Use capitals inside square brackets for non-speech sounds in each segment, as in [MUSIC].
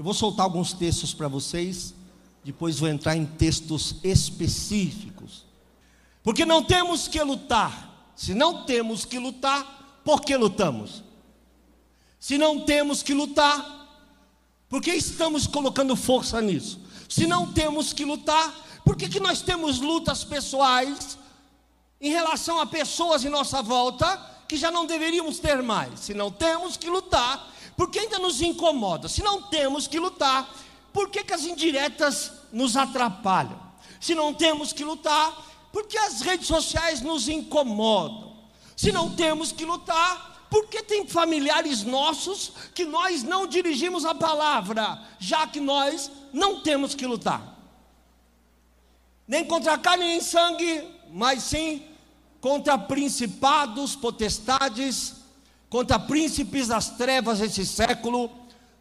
Eu vou soltar alguns textos para vocês, depois vou entrar em textos específicos. Porque não temos que lutar. Se não temos que lutar, por que lutamos? Se não temos que lutar, por que estamos colocando força nisso? Se não temos que lutar, por que, que nós temos lutas pessoais em relação a pessoas em nossa volta que já não deveríamos ter mais? Se não temos que lutar, por que ainda nos incomoda? Se não temos que lutar, por que, que as indiretas nos atrapalham? Se não temos que lutar, por que as redes sociais nos incomodam? Se não temos que lutar, por que tem familiares nossos que nós não dirigimos a palavra, já que nós não temos que lutar? nem contra carne nem sangue, mas sim contra principados, potestades, contra príncipes das trevas desse século,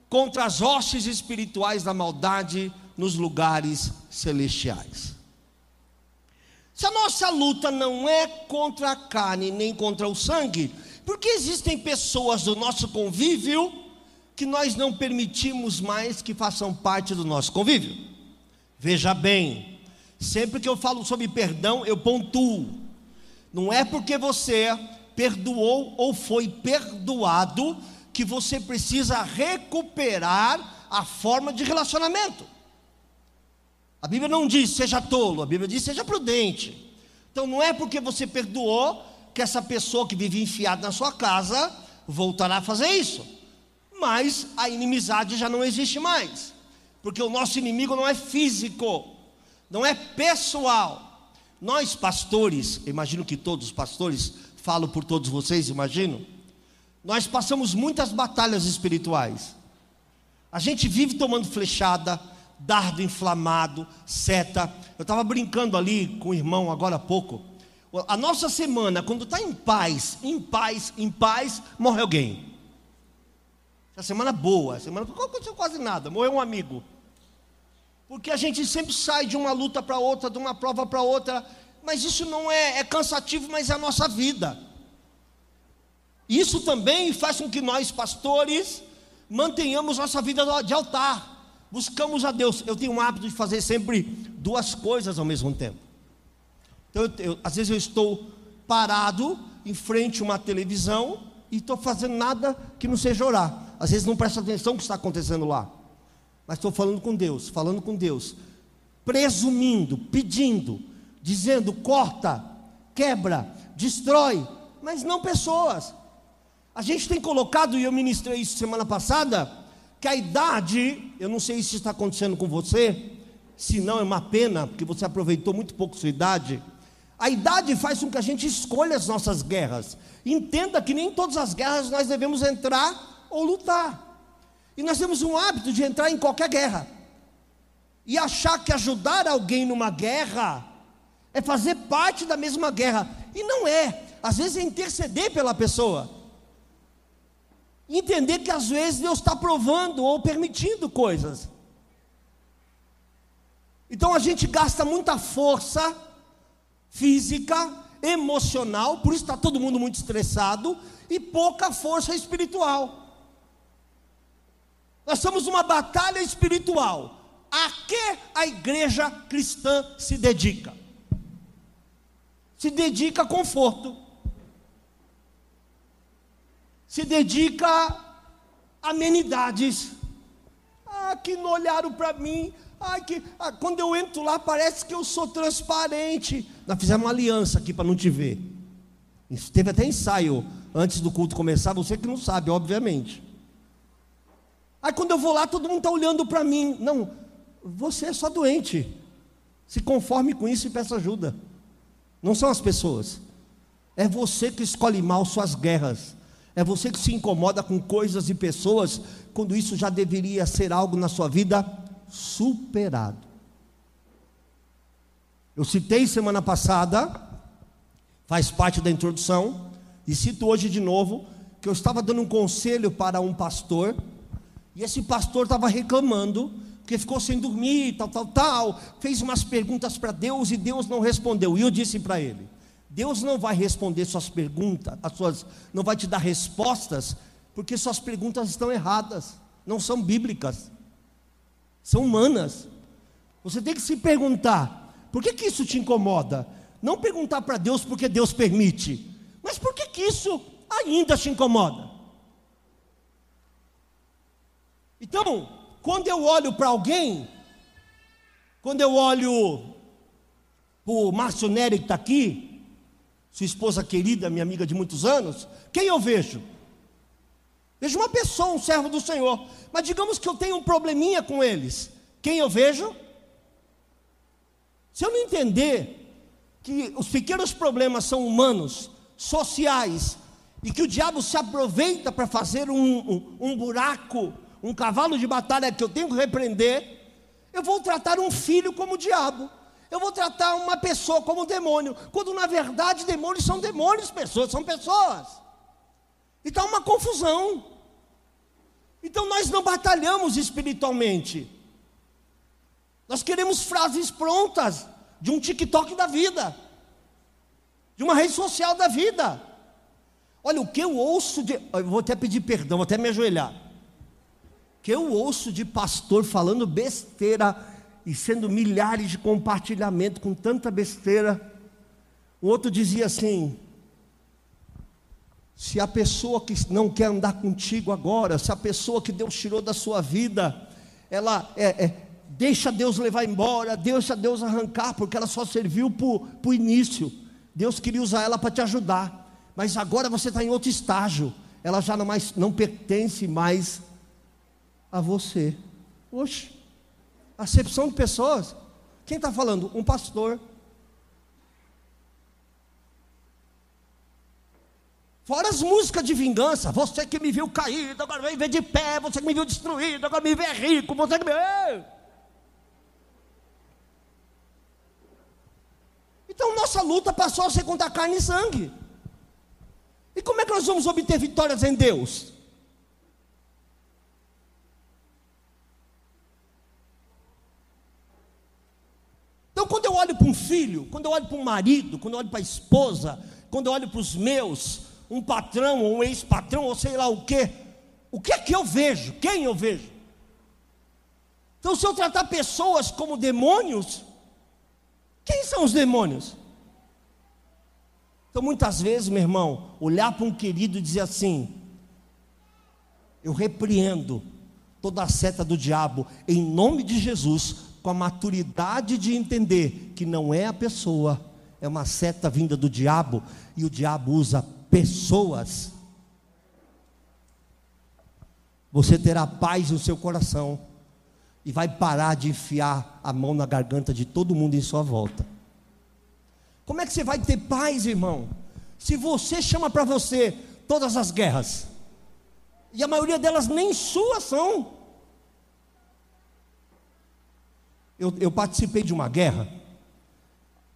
contra as hostes espirituais da maldade nos lugares celestiais. Se a nossa luta não é contra a carne nem contra o sangue, porque existem pessoas do nosso convívio que nós não permitimos mais que façam parte do nosso convívio. Veja bem, Sempre que eu falo sobre perdão, eu pontuo. Não é porque você perdoou ou foi perdoado que você precisa recuperar a forma de relacionamento. A Bíblia não diz seja tolo, a Bíblia diz seja prudente. Então não é porque você perdoou que essa pessoa que vive enfiada na sua casa voltará a fazer isso. Mas a inimizade já não existe mais. Porque o nosso inimigo não é físico não é pessoal. Nós pastores, imagino que todos os pastores, falo por todos vocês, imagino, nós passamos muitas batalhas espirituais. A gente vive tomando flechada, dardo inflamado, seta. Eu estava brincando ali com o irmão agora há pouco. A nossa semana, quando está em paz, em paz, em paz, morre alguém. A semana boa, a semana não aconteceu quase nada, morreu um amigo. Porque a gente sempre sai de uma luta para outra, de uma prova para outra, mas isso não é, é cansativo, mas é a nossa vida. Isso também faz com que nós, pastores, mantenhamos nossa vida de altar, buscamos a Deus. Eu tenho um hábito de fazer sempre duas coisas ao mesmo tempo. Então, eu, eu, às vezes eu estou parado em frente a uma televisão e estou fazendo nada que não seja orar. Às vezes não presta atenção no que está acontecendo lá mas estou falando com Deus, falando com Deus, presumindo, pedindo, dizendo: corta, quebra, destrói, mas não pessoas. A gente tem colocado, e eu ministrei isso semana passada, que a idade, eu não sei se está acontecendo com você, se não é uma pena, porque você aproveitou muito pouco sua idade. A idade faz com que a gente escolha as nossas guerras. Entenda que nem todas as guerras nós devemos entrar ou lutar. E nós temos um hábito de entrar em qualquer guerra e achar que ajudar alguém numa guerra é fazer parte da mesma guerra. E não é. Às vezes é interceder pela pessoa. Entender que às vezes Deus está provando ou permitindo coisas. Então a gente gasta muita força física, emocional, por isso está todo mundo muito estressado, e pouca força espiritual. Nós estamos numa batalha espiritual. A que a igreja cristã se dedica? Se dedica a conforto. Se dedica a amenidades. Ah, que não olharam para mim. Ai, que, ah, quando eu entro lá, parece que eu sou transparente. Nós fizemos uma aliança aqui para não te ver. Teve até ensaio antes do culto começar, você que não sabe, obviamente. Aí quando eu vou lá, todo mundo está olhando para mim. Não, você é só doente. Se conforme com isso e peça ajuda. Não são as pessoas. É você que escolhe mal suas guerras. É você que se incomoda com coisas e pessoas, quando isso já deveria ser algo na sua vida superado. Eu citei semana passada, faz parte da introdução, e cito hoje de novo, que eu estava dando um conselho para um pastor, e esse pastor estava reclamando, porque ficou sem dormir, tal, tal, tal, fez umas perguntas para Deus e Deus não respondeu. E eu disse para ele: Deus não vai responder suas perguntas, as suas, não vai te dar respostas, porque suas perguntas estão erradas, não são bíblicas, são humanas. Você tem que se perguntar: por que, que isso te incomoda? Não perguntar para Deus porque Deus permite, mas por que, que isso ainda te incomoda? Então, quando eu olho para alguém, quando eu olho o Márcio Nery que está aqui, sua esposa querida, minha amiga de muitos anos, quem eu vejo? Vejo uma pessoa, um servo do Senhor, mas digamos que eu tenho um probleminha com eles, quem eu vejo? Se eu não entender que os pequenos problemas são humanos, sociais, e que o diabo se aproveita para fazer um, um, um buraco, um cavalo de batalha que eu tenho que repreender, eu vou tratar um filho como o diabo eu vou tratar uma pessoa como um demônio, quando na verdade demônios são demônios, pessoas são pessoas. Então é uma confusão. Então nós não batalhamos espiritualmente. Nós queremos frases prontas de um TikTok da vida, de uma rede social da vida. Olha, o que eu ouço de. Eu vou até pedir perdão, vou até me ajoelhar. Que eu ouço de pastor falando besteira e sendo milhares de compartilhamentos com tanta besteira. O outro dizia assim: se a pessoa que não quer andar contigo agora, se a pessoa que Deus tirou da sua vida, ela é, é deixa Deus levar embora, deixa Deus arrancar, porque ela só serviu para o início. Deus queria usar ela para te ajudar, mas agora você está em outro estágio, ela já não, mais, não pertence mais a você. Oxe, Acepção de pessoas. Quem está falando? Um pastor. Fora as músicas de vingança. Você que me viu caído, agora vem ver de pé. Você que me viu destruído, agora me vê rico. Você que me. Então nossa luta passou a ser contra carne e sangue. E como é que nós vamos obter vitórias em Deus? Então, quando eu olho para um filho, quando eu olho para um marido, quando eu olho para a esposa, quando eu olho para os meus, um patrão ou um ex-patrão, ou sei lá o quê, o que é que eu vejo? Quem eu vejo? Então, se eu tratar pessoas como demônios, quem são os demônios? Então, muitas vezes, meu irmão, olhar para um querido e dizer assim: Eu repreendo toda a seta do diabo, em nome de Jesus, com a maturidade de entender que não é a pessoa, é uma seta vinda do diabo, e o diabo usa pessoas. Você terá paz no seu coração e vai parar de enfiar a mão na garganta de todo mundo em sua volta. Como é que você vai ter paz, irmão? Se você chama para você todas as guerras, e a maioria delas nem suas são. Eu, eu participei de uma guerra,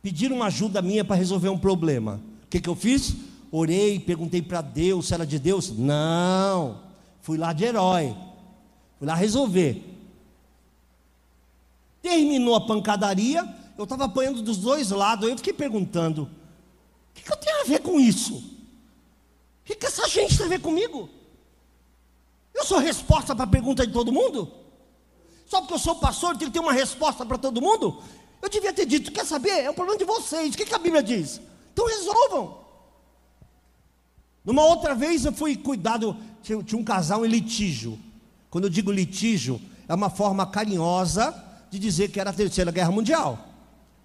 pediram ajuda minha para resolver um problema. O que, que eu fiz? Orei, perguntei para Deus se era de Deus. Não, fui lá de herói, fui lá resolver. Terminou a pancadaria, eu estava apanhando dos dois lados, eu fiquei perguntando: o que, que eu tenho a ver com isso? O que, que essa gente tem a ver comigo? Eu sou resposta para a pergunta de todo mundo? Só porque eu sou pastor, eu tenho que ter uma resposta para todo mundo? Eu devia ter dito, quer saber? É um problema de vocês. O que, que a Bíblia diz? Então resolvam. Numa outra vez eu fui cuidado, tinha um casal em litígio. Quando eu digo litígio, é uma forma carinhosa de dizer que era a terceira guerra mundial,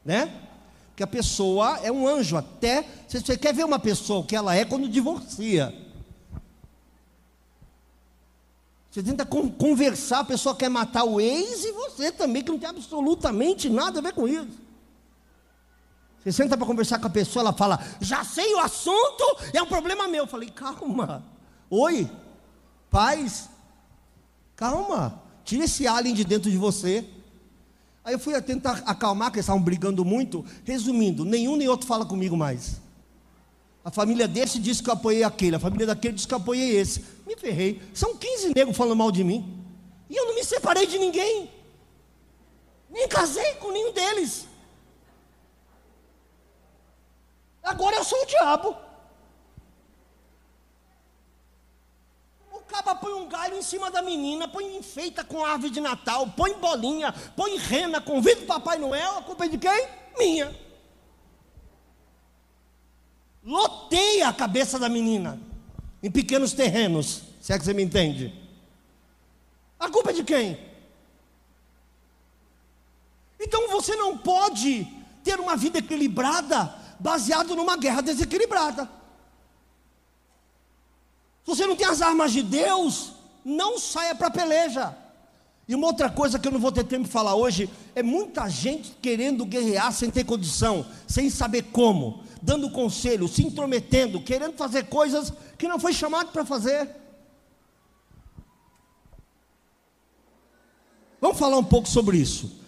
né? Que a pessoa é um anjo até. Você quer ver uma pessoa que ela é quando divorcia? Você tenta conversar, a pessoa quer matar o ex e você também, que não tem absolutamente nada a ver com isso. Você senta para conversar com a pessoa, ela fala, já sei o assunto, é um problema meu. Eu falei, calma. Oi, paz, calma. Tira esse alien de dentro de você. Aí eu fui tentar acalmar, que eles estavam brigando muito. Resumindo, nenhum nem outro fala comigo mais. A família desse disse que eu apoiei aquele, a família daquele disse que eu apoiei esse. Me ferrei. São 15 negros falando mal de mim. E eu não me separei de ninguém. Nem casei com nenhum deles. Agora eu sou o diabo. O caba põe um galho em cima da menina, põe enfeita com árvore de Natal, põe bolinha, põe rena, convida o Papai Noel, a culpa é de quem? Minha. Loteia a cabeça da menina em pequenos terrenos, se é que você me entende. A culpa é de quem? Então você não pode ter uma vida equilibrada baseado numa guerra desequilibrada. Se você não tem as armas de Deus, não saia para peleja. E uma outra coisa que eu não vou ter tempo de falar hoje é muita gente querendo guerrear sem ter condição, sem saber como, dando conselho, se intrometendo, querendo fazer coisas que não foi chamado para fazer. Vamos falar um pouco sobre isso.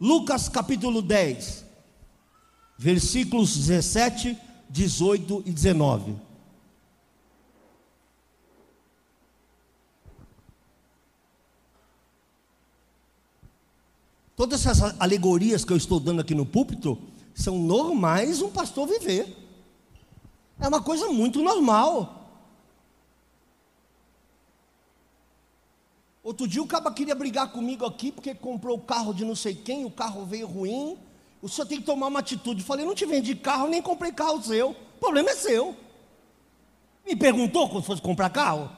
Lucas capítulo 10, versículos 17, 18 e 19. Todas essas alegorias que eu estou dando aqui no púlpito são normais um pastor viver. É uma coisa muito normal. Outro dia o cara queria brigar comigo aqui porque comprou o carro de não sei quem, o carro veio ruim, o senhor tem que tomar uma atitude. Eu falei, não te vendi carro, nem comprei carro seu. O problema é seu. Me perguntou quando fosse comprar carro?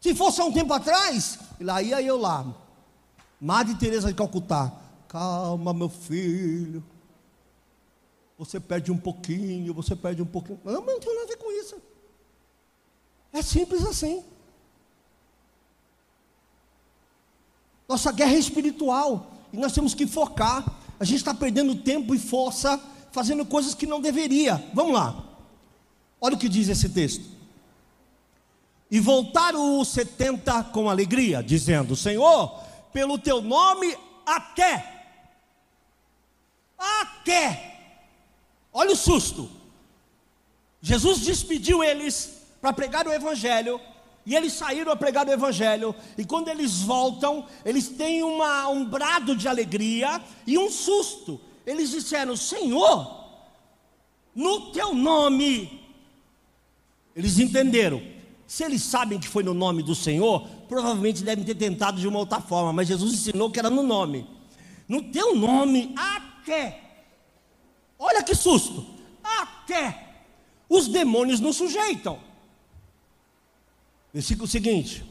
Se fosse há um tempo atrás, lá ia eu lá. Madre Teresa de Calcutá. Calma, meu filho. Você perde um pouquinho, você perde um pouquinho. Não, mas não tem nada a ver com isso. É simples assim. Nossa guerra é espiritual. E nós temos que focar. A gente está perdendo tempo e força fazendo coisas que não deveria. Vamos lá. Olha o que diz esse texto. E voltaram os setenta com alegria, dizendo: Senhor, pelo teu nome até. Até. Olha o susto. Jesus despediu eles para pregar o evangelho e eles saíram a pregar o Evangelho, e quando eles voltam, eles têm uma, um brado de alegria e um susto. Eles disseram: Senhor, no teu nome. Eles entenderam. Se eles sabem que foi no nome do Senhor, provavelmente devem ter tentado de uma outra forma, mas Jesus ensinou que era no nome. No teu nome, até. Olha que susto! Até os demônios nos sujeitam. Versículo seguinte: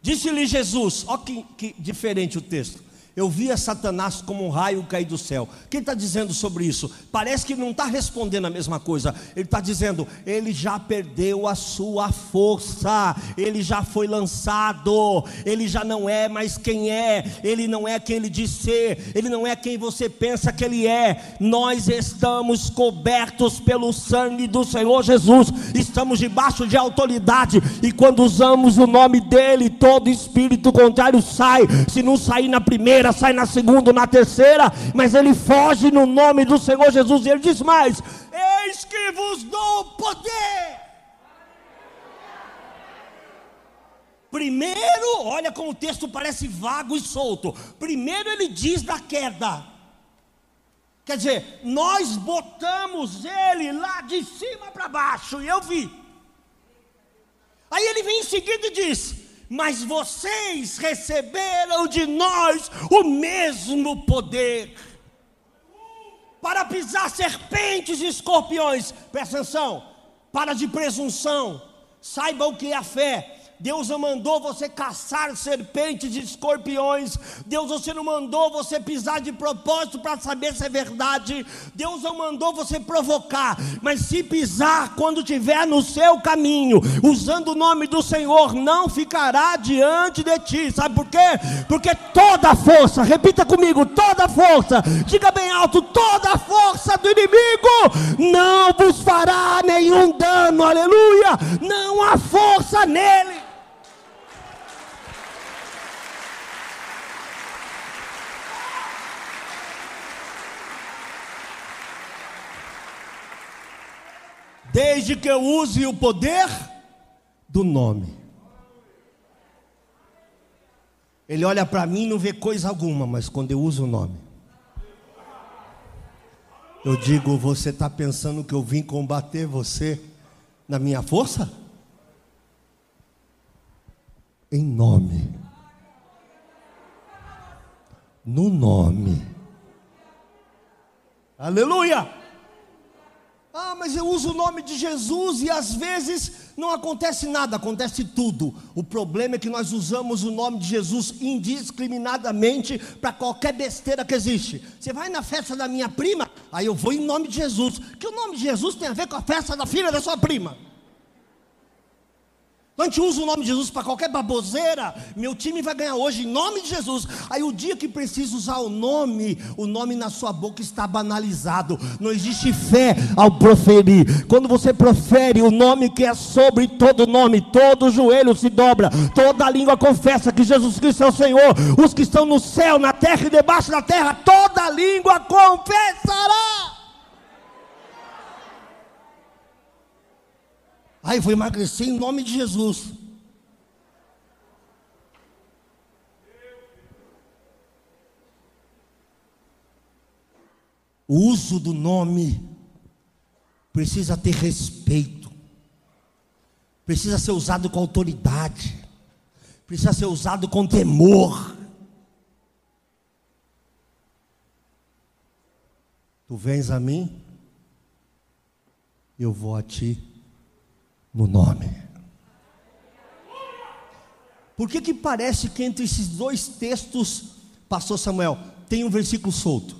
Disse-lhe Jesus, olha que, que diferente o texto. Eu via Satanás como um raio cair do céu. Quem está dizendo sobre isso? Parece que não está respondendo a mesma coisa. Ele está dizendo, ele já perdeu a sua força, ele já foi lançado, ele já não é mais quem é, ele não é quem ele diz ser, ele não é quem você pensa que ele é. Nós estamos cobertos pelo sangue do Senhor Jesus, estamos debaixo de autoridade, e quando usamos o nome dele, todo espírito contrário sai. Se não sair na primeira, primeira, sai na segunda, na terceira, mas ele foge no nome do Senhor Jesus. E ele diz mais: Eis que vos dou poder. Primeiro, olha como o texto parece vago e solto. Primeiro ele diz da queda. Quer dizer, nós botamos ele lá de cima para baixo, e eu vi. Aí ele vem em seguida e diz: mas vocês receberam de nós o mesmo poder para pisar serpentes e escorpiões. Presta atenção, para de presunção, saiba o que é a fé. Deus não mandou você caçar serpentes e escorpiões. Deus você não mandou você pisar de propósito para saber se é verdade. Deus não mandou você provocar. Mas se pisar quando estiver no seu caminho, usando o nome do Senhor, não ficará diante de ti. Sabe por quê? Porque toda força, repita comigo, toda força, diga bem alto, toda força do inimigo não vos fará nenhum dano. Aleluia! Não há força nele. Desde que eu use o poder do nome. Ele olha para mim e não vê coisa alguma, mas quando eu uso o nome, eu digo: Você está pensando que eu vim combater você na minha força? Em nome, no nome, aleluia. Ah, mas eu uso o nome de Jesus e às vezes não acontece nada, acontece tudo. O problema é que nós usamos o nome de Jesus indiscriminadamente para qualquer besteira que existe. Você vai na festa da minha prima, aí eu vou em nome de Jesus. Que o nome de Jesus tem a ver com a festa da filha da sua prima. Então a gente usa o nome de Jesus para qualquer baboseira. Meu time vai ganhar hoje em nome de Jesus. Aí o dia que precisa usar o nome, o nome na sua boca está banalizado. Não existe fé ao proferir. Quando você profere o nome que é sobre todo nome, todo joelho se dobra, toda língua confessa que Jesus Cristo é o Senhor. Os que estão no céu, na terra e debaixo da terra, toda língua confessará. Aí vou emagrecer em nome de Jesus. O uso do nome precisa ter respeito, precisa ser usado com autoridade, precisa ser usado com temor. Tu vens a mim, eu vou a ti no nome. Por que, que parece que entre esses dois textos, pastor Samuel, tem um versículo solto?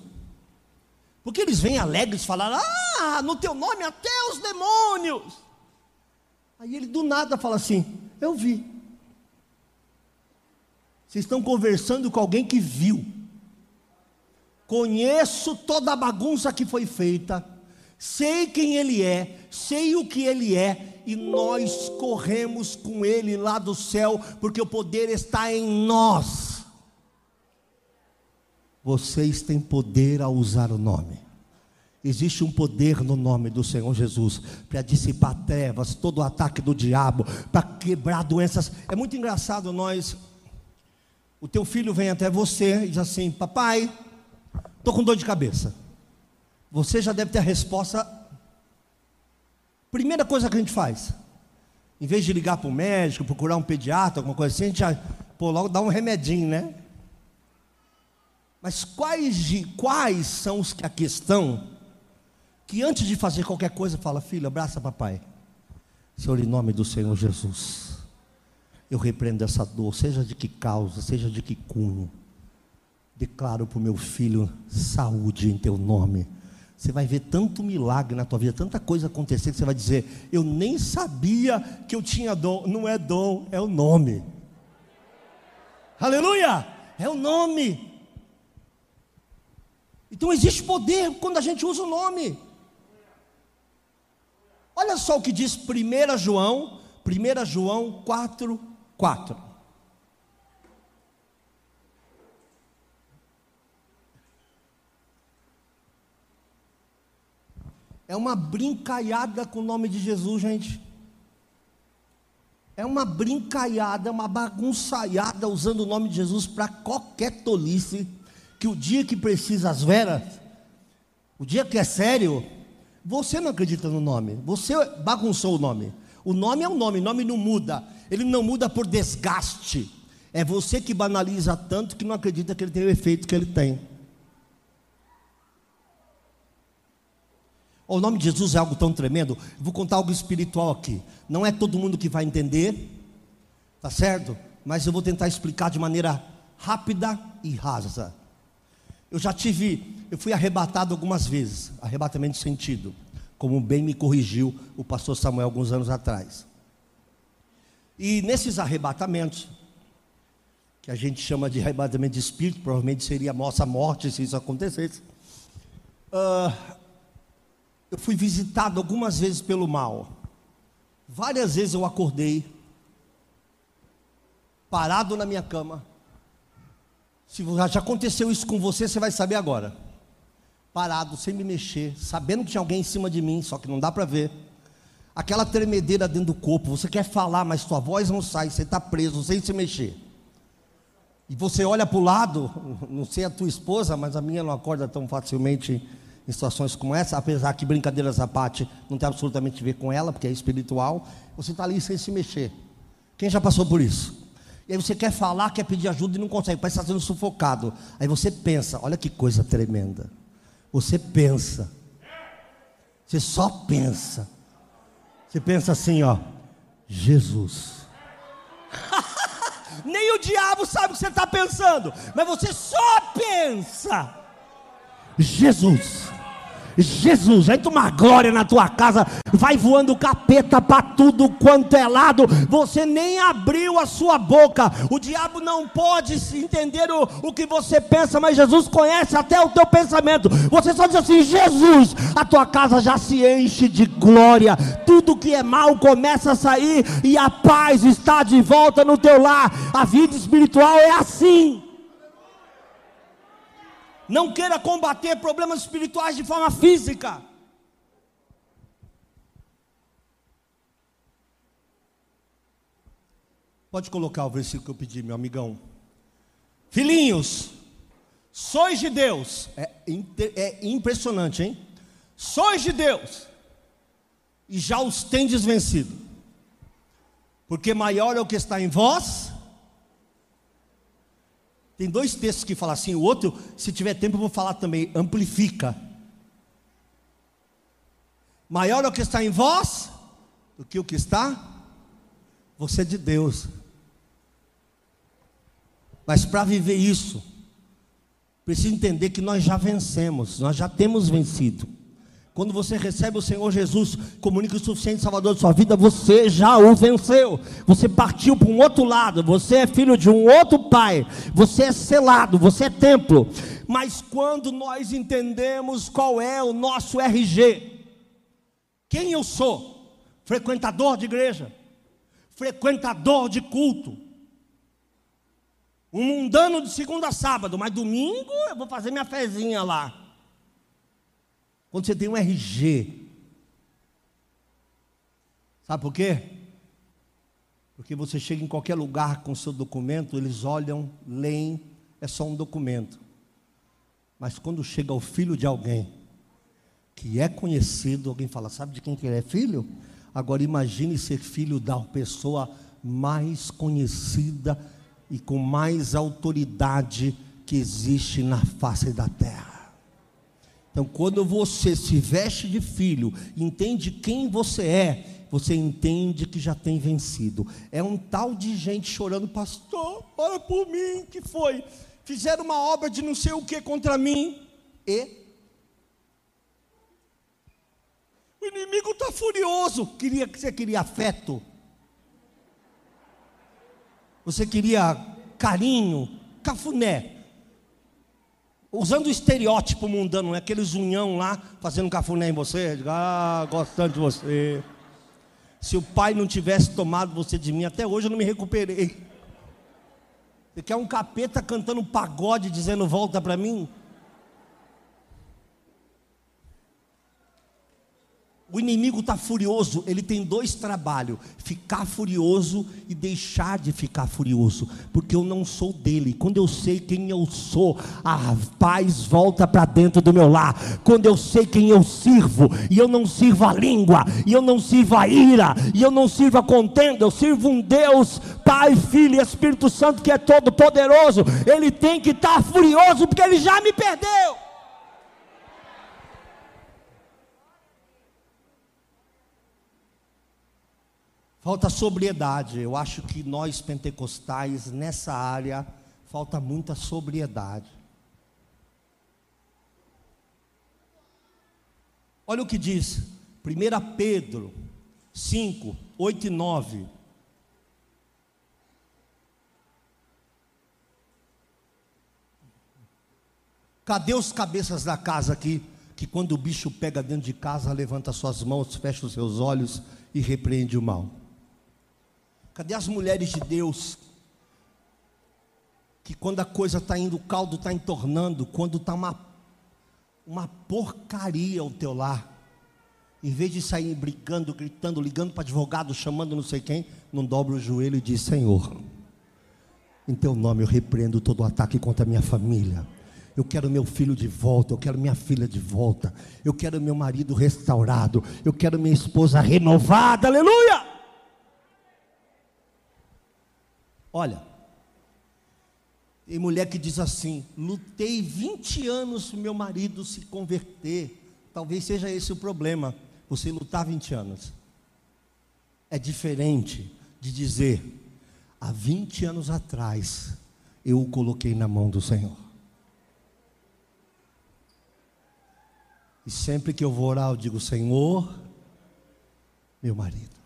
Porque eles vêm alegres falar: Ah, no teu nome até os demônios. Aí ele do nada fala assim: Eu vi. Vocês estão conversando com alguém que viu. Conheço toda a bagunça que foi feita. Sei quem ele é, sei o que ele é, e nós corremos com Ele lá do céu, porque o poder está em nós. Vocês têm poder a usar o nome. Existe um poder no nome do Senhor Jesus para dissipar trevas, todo o ataque do diabo, para quebrar doenças. É muito engraçado nós. O teu filho vem até você e diz assim: Papai, estou com dor de cabeça. Você já deve ter a resposta Primeira coisa que a gente faz, em vez de ligar para o médico, procurar um pediatra, alguma coisa assim, a gente já, pô, logo dá um remedinho, né? Mas quais, quais são os que a questão que antes de fazer qualquer coisa fala, filho, abraça papai. Senhor, em nome do Senhor Jesus, eu repreendo essa dor, seja de que causa, seja de que cunho. Declaro para o meu filho saúde em teu nome você vai ver tanto milagre na tua vida, tanta coisa acontecer que você vai dizer: Eu nem sabia que eu tinha dom. Não é dom, é o nome. Aleluia! É o nome. Então existe poder quando a gente usa o nome. Olha só o que diz 1 João, 1 João 4, 4. É uma brincalhada com o nome de Jesus, gente. É uma brincalhada, uma bagunçaiada usando o nome de Jesus para qualquer tolice. Que o dia que precisa as veras, o dia que é sério, você não acredita no nome, você bagunçou o nome. O nome é o nome, o nome não muda, ele não muda por desgaste. É você que banaliza tanto que não acredita que ele tem o efeito que ele tem. O nome de Jesus é algo tão tremendo. Vou contar algo espiritual aqui. Não é todo mundo que vai entender. Tá certo? Mas eu vou tentar explicar de maneira rápida e rasa. Eu já tive, eu fui arrebatado algumas vezes, arrebatamento de sentido, como bem me corrigiu o pastor Samuel alguns anos atrás. E nesses arrebatamentos, que a gente chama de arrebatamento de espírito, provavelmente seria a nossa morte se isso acontecesse. Uh, eu fui visitado algumas vezes pelo mal. Várias vezes eu acordei, parado na minha cama. Se já aconteceu isso com você, você vai saber agora. Parado, sem me mexer, sabendo que tinha alguém em cima de mim, só que não dá para ver. Aquela tremedeira dentro do corpo, você quer falar, mas sua voz não sai, você está preso, sem se mexer. E você olha para o lado, [LAUGHS] não sei a tua esposa, mas a minha não acorda tão facilmente em situações como essa, apesar que brincadeiras à parte não tem absolutamente a ver com ela, porque é espiritual. Você está ali sem se mexer. Quem já passou por isso? E aí você quer falar, quer pedir ajuda e não consegue, parece estar sendo sufocado. Aí você pensa, olha que coisa tremenda. Você pensa. Você só pensa. Você pensa assim, ó, Jesus. [LAUGHS] Nem o diabo sabe o que você está pensando, mas você só pensa. Jesus. Jesus, entra uma glória na tua casa, vai voando capeta para tudo quanto é lado, você nem abriu a sua boca, o diabo não pode entender o, o que você pensa, mas Jesus conhece até o teu pensamento, você só diz assim: Jesus, a tua casa já se enche de glória, tudo que é mal começa a sair, e a paz está de volta no teu lar, a vida espiritual é assim. Não queira combater problemas espirituais de forma física. Pode colocar o versículo que eu pedi, meu amigão. Filhinhos, sois de Deus. É, é impressionante, hein? Sois de Deus. E já os tendes vencido. Porque maior é o que está em vós tem dois textos que falam assim, o outro, se tiver tempo, eu vou falar também, amplifica. Maior é o que está em vós do que o que está você é de Deus. Mas para viver isso, precisa entender que nós já vencemos, nós já temos vencido. Quando você recebe o Senhor Jesus como único e suficiente Salvador de sua vida, você já o venceu. Você partiu para um outro lado. Você é filho de um outro pai. Você é selado. Você é templo. Mas quando nós entendemos qual é o nosso RG, quem eu sou? Frequentador de igreja, frequentador de culto, um mundano de segunda a sábado, mas domingo eu vou fazer minha fezinha lá. Quando você tem um RG. Sabe por quê? Porque você chega em qualquer lugar com seu documento, eles olham, leem, é só um documento. Mas quando chega o filho de alguém que é conhecido, alguém fala: "Sabe de quem que ele é filho?" Agora imagine ser filho da pessoa mais conhecida e com mais autoridade que existe na face da terra. Então, quando você se veste de filho, entende quem você é, você entende que já tem vencido. É um tal de gente chorando, pastor, ora por mim, que foi? Fizeram uma obra de não sei o que contra mim. E o inimigo está furioso. Queria que você queria afeto. Você queria carinho, cafuné usando o estereótipo mundano, né? aquele zunhão lá, fazendo cafuné em você, ah, gostando de você. Se o pai não tivesse tomado você de mim, até hoje eu não me recuperei. Você quer um capeta cantando pagode, dizendo volta para mim? O inimigo está furioso, ele tem dois trabalhos: ficar furioso e deixar de ficar furioso, porque eu não sou dele. Quando eu sei quem eu sou, a paz volta para dentro do meu lar. Quando eu sei quem eu sirvo, e eu não sirvo a língua, e eu não sirvo a ira, e eu não sirvo a contenda, eu sirvo um Deus, Pai, Filho e Espírito Santo que é todo poderoso. Ele tem que estar tá furioso, porque ele já me perdeu. Falta sobriedade. Eu acho que nós pentecostais, nessa área, falta muita sobriedade. Olha o que diz 1 Pedro 5, 8 e 9. Cadê os cabeças da casa aqui? Que quando o bicho pega dentro de casa, levanta suas mãos, fecha os seus olhos e repreende o mal. Cadê as mulheres de Deus? Que quando a coisa está indo, o caldo está entornando, quando está uma, uma porcaria o teu lar, em vez de sair brigando, gritando, ligando para advogado, chamando não sei quem, não dobra o joelho e diz: Senhor, em teu nome eu repreendo todo o ataque contra a minha família. Eu quero meu filho de volta, eu quero minha filha de volta, eu quero meu marido restaurado, eu quero minha esposa renovada, aleluia! Olha, tem mulher que diz assim: lutei 20 anos para meu marido se converter. Talvez seja esse o problema, você lutar 20 anos. É diferente de dizer, há 20 anos atrás, eu o coloquei na mão do Senhor. E sempre que eu vou orar, eu digo: Senhor, meu marido.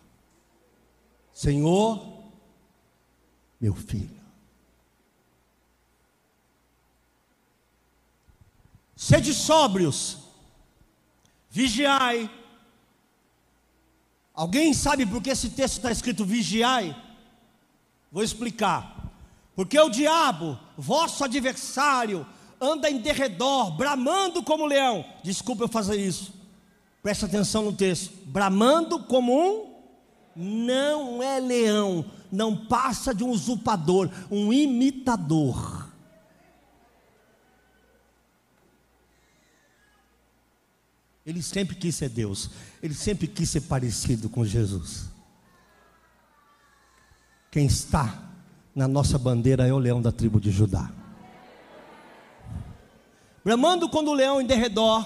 Senhor, meu filho. Sede sóbrios, vigiai. Alguém sabe por que esse texto está escrito vigiai? Vou explicar. Porque o diabo, vosso adversário, anda em derredor, bramando como leão. Desculpa eu fazer isso. Presta atenção no texto. Bramando como um não é leão, não passa de um usurpador, um imitador. Ele sempre quis ser Deus, ele sempre quis ser parecido com Jesus. Quem está na nossa bandeira é o leão da tribo de Judá. Bramando quando o leão em derredor,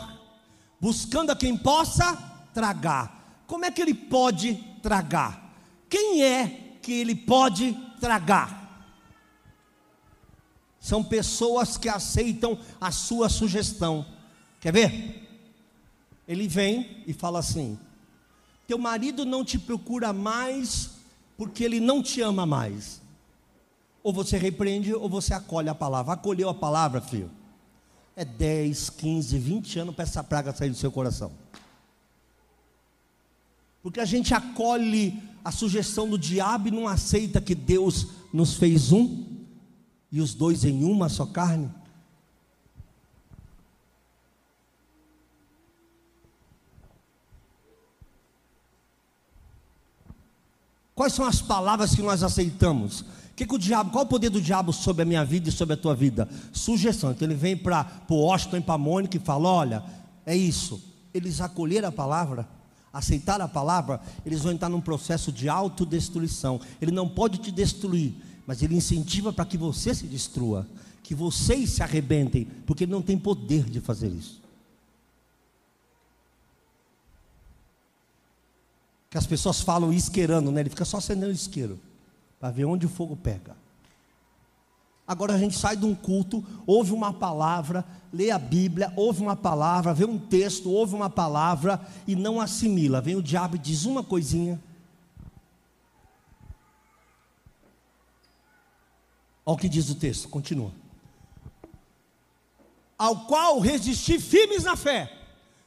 buscando a quem possa tragar. Como é que ele pode tragar? Quem é que ele pode tragar. São pessoas que aceitam a sua sugestão. Quer ver? Ele vem e fala assim: Teu marido não te procura mais porque ele não te ama mais. Ou você repreende ou você acolhe a palavra. Acolheu a palavra, filho. É 10, 15, 20 anos para essa praga sair do seu coração. Porque a gente acolhe a sugestão do diabo e não aceita que Deus nos fez um e os dois em uma só carne. Quais são as palavras que nós aceitamos? Que que o diabo, qual o poder do diabo sobre a minha vida e sobre a tua vida? Sugestão. Então ele vem para o Washington e para Mônica e fala: olha, é isso. Eles acolheram a palavra aceitar a palavra, eles vão entrar num processo de autodestruição. Ele não pode te destruir, mas ele incentiva para que você se destrua, que vocês se arrebentem, porque ele não tem poder de fazer isso. Que as pessoas falam isqueirando, né? Ele fica só acendendo isqueiro para ver onde o fogo pega. Agora a gente sai de um culto, ouve uma palavra, lê a Bíblia, ouve uma palavra, vê um texto, ouve uma palavra e não assimila. Vem o diabo e diz uma coisinha. Olha o que diz o texto, continua. Ao qual resisti firmes na fé,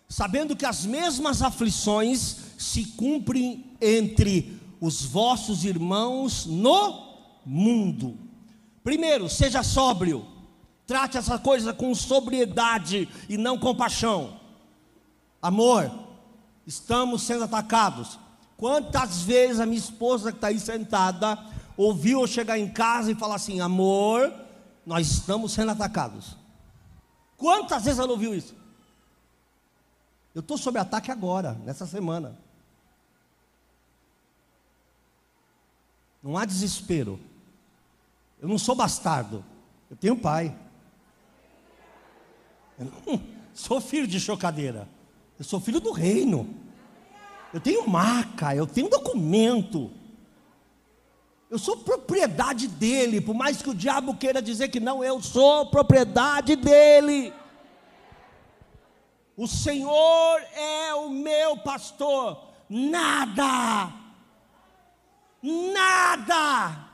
sabendo que as mesmas aflições se cumprem entre os vossos irmãos no mundo. Primeiro, seja sóbrio. Trate essa coisa com sobriedade e não com paixão. Amor, estamos sendo atacados. Quantas vezes a minha esposa que está aí sentada ouviu eu chegar em casa e falar assim: amor, nós estamos sendo atacados. Quantas vezes ela ouviu isso? Eu estou sob ataque agora, nessa semana. Não há desespero. Eu não sou bastardo. Eu tenho pai. Eu não [LAUGHS] sou filho de chocadeira. Eu sou filho do reino. Eu tenho marca, eu tenho documento. Eu sou propriedade dele, por mais que o diabo queira dizer que não, eu sou propriedade dele. O Senhor é o meu pastor, nada, nada.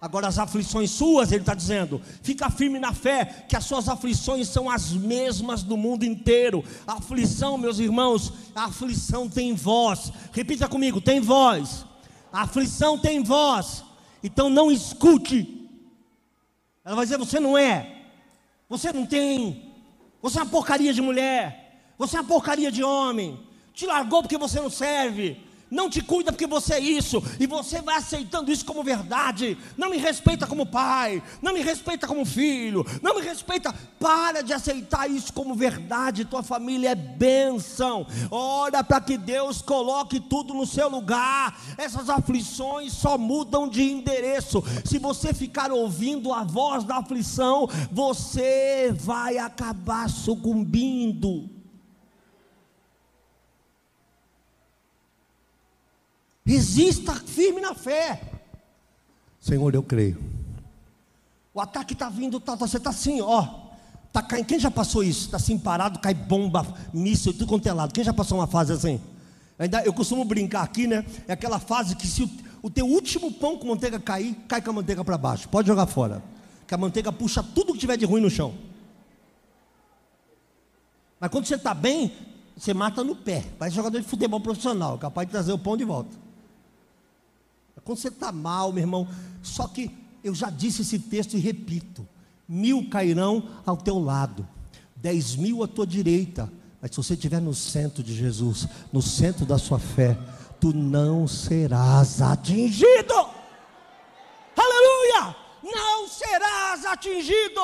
Agora, as aflições suas, ele está dizendo, fica firme na fé, que as suas aflições são as mesmas do mundo inteiro. A aflição, meus irmãos, a aflição tem voz. Repita comigo: tem voz. A aflição tem voz. Então não escute. Ela vai dizer: você não é, você não tem, você é uma porcaria de mulher, você é uma porcaria de homem, te largou porque você não serve, não te cuida porque você é isso, e você vai aceitando isso como verdade. Não me respeita como pai, não me respeita como filho, não me respeita. Para de aceitar isso como verdade. Tua família é bênção. Ora para que Deus coloque tudo no seu lugar. Essas aflições só mudam de endereço. Se você ficar ouvindo a voz da aflição, você vai acabar sucumbindo. Resista firme na fé. Senhor, eu creio. O ataque está vindo, tá, você está assim, ó. Tá caindo. Quem já passou isso? Está assim parado, cai bomba, míssil, tudo quanto é lado. Quem já passou uma fase assim? Ainda, eu costumo brincar aqui, né? É aquela fase que se o, o teu último pão com manteiga cair, cai com a manteiga para baixo. Pode jogar fora. Que a manteiga puxa tudo que tiver de ruim no chão. Mas quando você está bem, você mata no pé. Vai jogador de futebol profissional, capaz de trazer o pão de volta. Quando você está mal, meu irmão, só que eu já disse esse texto e repito: mil cairão ao teu lado, dez mil à tua direita, mas se você estiver no centro de Jesus, no centro da sua fé, tu não serás atingido. Aleluia! Não serás atingido.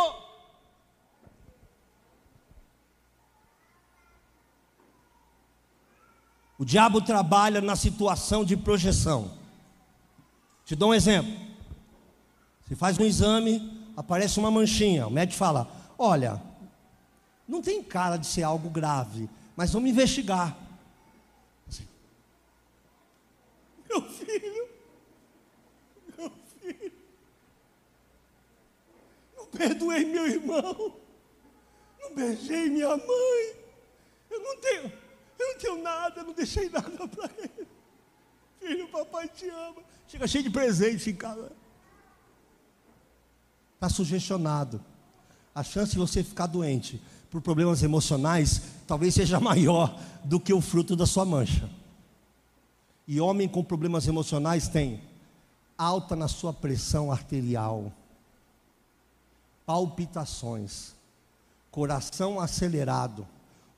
O diabo trabalha na situação de projeção. Te dou um exemplo. Você faz um exame, aparece uma manchinha. O médico fala: Olha, não tem cara de ser algo grave, mas vamos investigar. Assim, meu filho, meu filho, não perdoei meu irmão, não beijei minha mãe, eu não tenho, eu não tenho nada, não deixei nada para ele. Filho, papai te ama. Chega cheio de presente em casa. Está sugestionado. A chance de você ficar doente por problemas emocionais talvez seja [LAUGHS] maior do que o fruto da sua mancha. E homem com problemas emocionais tem alta na sua pressão arterial, palpitações, coração acelerado,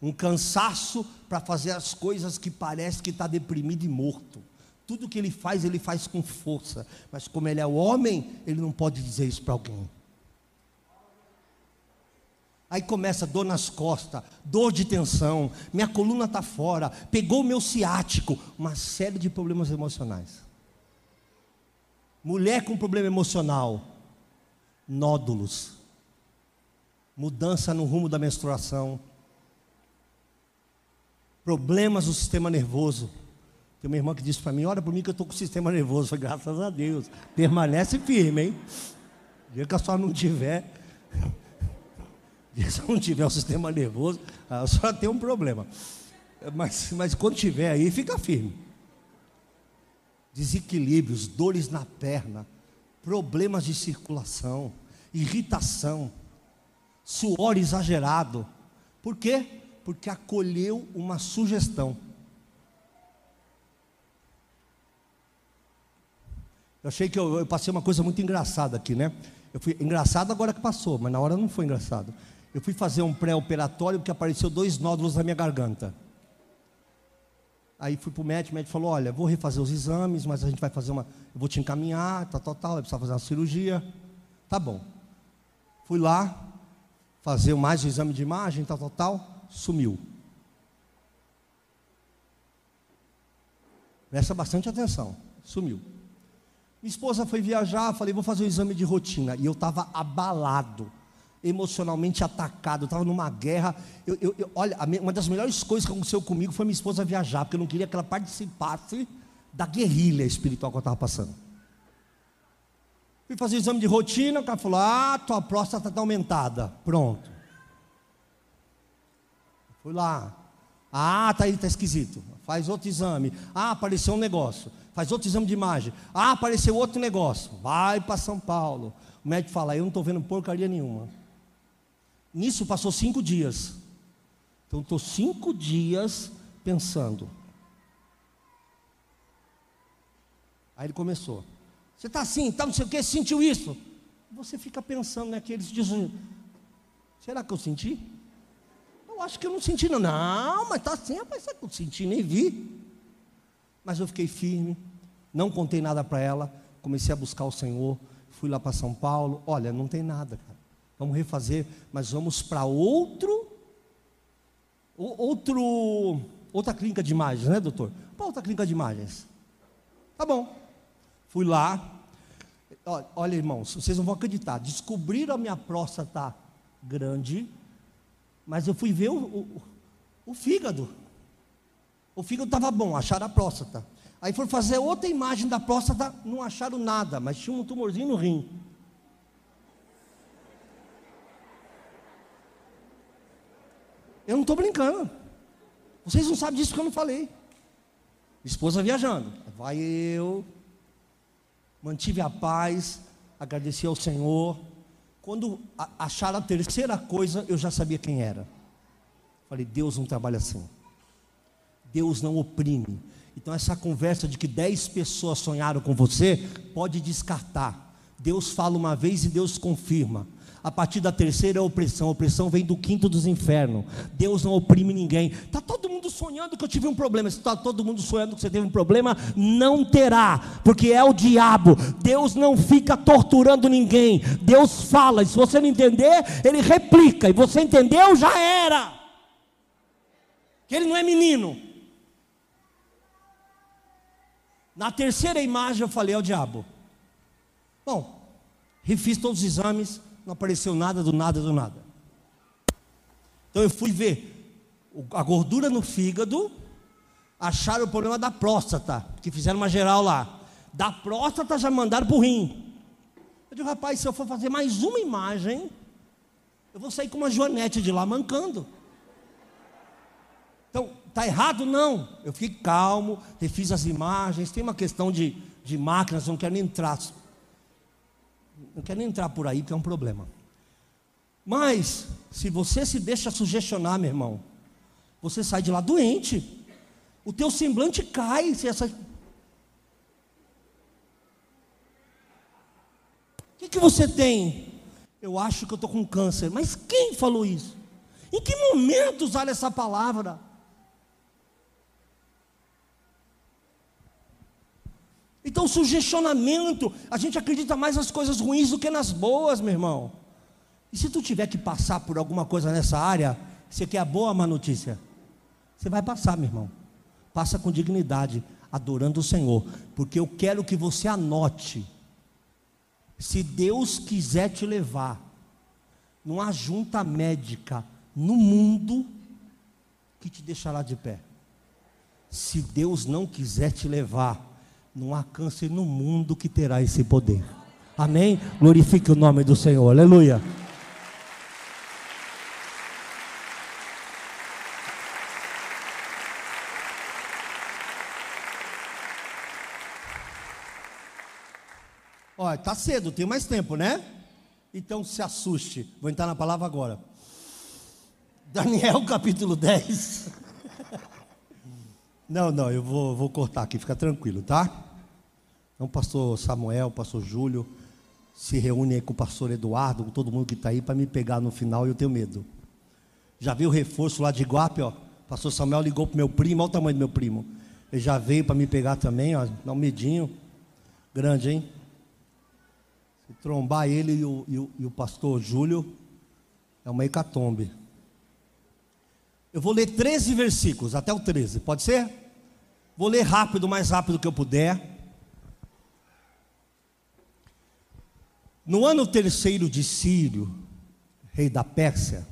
um cansaço para fazer as coisas que parece que está deprimido e morto. Tudo que ele faz, ele faz com força. Mas como ele é o homem, ele não pode dizer isso para alguém. Aí começa dor nas costas, dor de tensão, minha coluna está fora, pegou o meu ciático, uma série de problemas emocionais. Mulher com problema emocional, nódulos, mudança no rumo da menstruação, problemas no sistema nervoso tem uma irmã que disse para mim: Olha por mim que eu estou com o sistema nervoso. Graças a Deus. Permanece firme, hein? Dia que a senhora não tiver. [LAUGHS] Se não tiver o sistema nervoso, a senhora tem um problema. Mas, mas quando tiver aí, fica firme. Desequilíbrios, dores na perna, problemas de circulação, irritação, suor exagerado. Por quê? Porque acolheu uma sugestão. Eu achei que eu, eu, passei uma coisa muito engraçada aqui, né? Eu fui engraçado agora que passou, mas na hora não foi engraçado. Eu fui fazer um pré-operatório porque apareceu dois nódulos na minha garganta. Aí fui para o médico, o médico falou: Olha, vou refazer os exames, mas a gente vai fazer uma. Eu vou te encaminhar, tal, tal, tal, precisar fazer uma cirurgia. Tá bom. Fui lá, fazer mais um exame de imagem, tal, tal, tal, sumiu. Presta bastante atenção, sumiu. Minha esposa foi viajar, falei, vou fazer um exame de rotina. E eu estava abalado, emocionalmente atacado, estava numa guerra. Eu, eu, eu, olha, uma das melhores coisas que aconteceu comigo foi minha esposa viajar, porque eu não queria que ela participasse da guerrilha espiritual que eu estava passando. Fui fazer o exame de rotina, o cara falou: Ah, tua próstata está aumentada. Pronto. Fui lá. Ah, tá aí, tá esquisito. Faz outro exame. Ah, apareceu um negócio. Faz outro exame de imagem. Ah, apareceu outro negócio. Vai para São Paulo. O médico fala: Eu não estou vendo porcaria nenhuma. Nisso passou cinco dias. Então estou cinco dias pensando. Aí ele começou. Você está assim, tá não sei o que, sentiu isso? Você fica pensando naqueles dias. Será que eu senti? Eu acho que eu não senti, não. Não, mas está assim, rapaz, eu senti? Nem vi. Mas eu fiquei firme, não contei nada para ela, comecei a buscar o Senhor, fui lá para São Paulo. Olha, não tem nada, cara. Vamos refazer, mas vamos para outro, outro, outra clínica de imagens, né, doutor? Para outra clínica de imagens. Tá bom. Fui lá. Olha, irmãos, vocês não vão acreditar. Descobriram a minha próstata grande mas eu fui ver o, o, o fígado. O fígado estava bom, acharam a próstata. Aí foram fazer outra imagem da próstata, não acharam nada, mas tinha um tumorzinho no rim. Eu não estou brincando. Vocês não sabem disso que eu não falei. Esposa viajando. Vai eu. Mantive a paz. Agradeci ao Senhor. Quando acharam a terceira coisa, eu já sabia quem era. Falei, Deus não trabalha assim. Deus não oprime. Então, essa conversa de que dez pessoas sonharam com você, pode descartar. Deus fala uma vez e Deus confirma. A partir da terceira é opressão. A opressão vem do quinto dos infernos. Deus não oprime ninguém. Está todo mundo sonhando que eu tive um problema. Se está todo mundo sonhando que você teve um problema, não terá, porque é o diabo. Deus não fica torturando ninguém. Deus fala. E se você não entender, ele replica. E você entendeu, já era. Que ele não é menino. Na terceira imagem eu falei ao diabo. Bom, refiz todos os exames, não apareceu nada do nada do nada. Então eu fui ver a gordura no fígado, acharam o problema da próstata, que fizeram uma geral lá. Da próstata já mandaram para o rim. Eu digo, rapaz, se eu for fazer mais uma imagem, eu vou sair com uma joanete de lá mancando. Então, está errado? Não. Eu fiquei calmo, refiz as imagens. Tem uma questão de, de máquinas, não quero nem entrar não quero nem entrar por aí, que é um problema. Mas, se você se deixa sugestionar, meu irmão, você sai de lá doente. O teu semblante cai. Se essa... O que, que você tem? Eu acho que eu estou com câncer. Mas quem falou isso? Em que momento usar essa palavra? Então, sugestionamento, a gente acredita mais nas coisas ruins do que nas boas, meu irmão. E se tu tiver que passar por alguma coisa nessa área, você quer a boa ou a má notícia? Você vai passar, meu irmão. Passa com dignidade, adorando o Senhor, porque eu quero que você anote. Se Deus quiser te levar numa junta médica no mundo que te deixará de pé. Se Deus não quiser te levar, não há câncer no mundo que terá esse poder. Amém? Glorifique o nome do Senhor. Aleluia. Olha, está cedo, tem mais tempo, né? Então se assuste. Vou entrar na palavra agora. Daniel [LAUGHS] capítulo 10. Não, não, eu vou, vou cortar aqui, fica tranquilo, tá? Então, pastor Samuel, pastor Júlio, se reúnem com o pastor Eduardo, com todo mundo que está aí, para me pegar no final e eu tenho medo. Já veio o reforço lá de Iguape, ó. Pastor Samuel ligou para meu primo, olha o tamanho do meu primo. Ele já veio para me pegar também, ó. Dá um medinho. Grande, hein? Se trombar ele e o, e o, e o pastor Júlio, é uma hecatombe. Eu vou ler 13 versículos, até o 13, pode ser? Vou ler rápido, mais rápido que eu puder. No ano terceiro de Sírio, rei da Pérsia,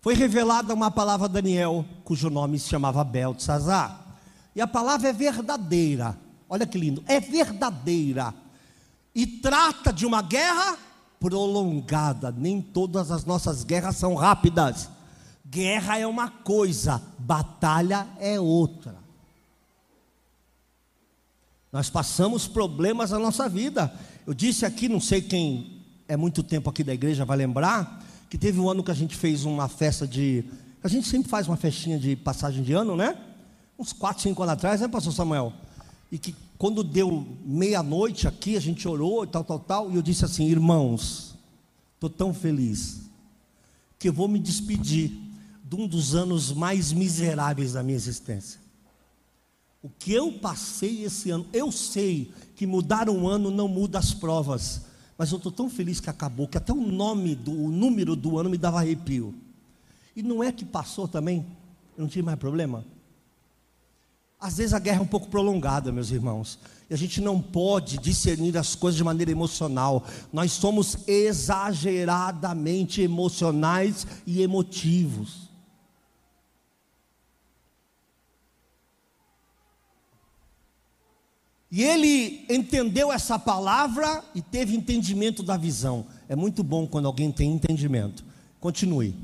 foi revelada uma palavra a Daniel, cujo nome se chamava Beltzazar. E a palavra é verdadeira. Olha que lindo, é verdadeira. e trata de uma guerra prolongada. Nem todas as nossas guerras são rápidas. Guerra é uma coisa, batalha é outra. Nós passamos problemas na nossa vida. Eu disse aqui, não sei quem é muito tempo aqui da igreja vai lembrar, que teve um ano que a gente fez uma festa de. A gente sempre faz uma festinha de passagem de ano, né? Uns 4, 5 anos atrás, né, pastor Samuel? E que quando deu meia-noite aqui, a gente orou e tal, tal, tal, e eu disse assim: irmãos, estou tão feliz que eu vou me despedir de um dos anos mais miseráveis da minha existência. O que eu passei esse ano, eu sei que mudar um ano não muda as provas, mas eu estou tão feliz que acabou, que até o nome, do, o número do ano me dava arrepio. E não é que passou também, eu não tive mais problema. Às vezes a guerra é um pouco prolongada, meus irmãos. E a gente não pode discernir as coisas de maneira emocional. Nós somos exageradamente emocionais e emotivos. E ele entendeu essa palavra e teve entendimento da visão. É muito bom quando alguém tem entendimento. Continue.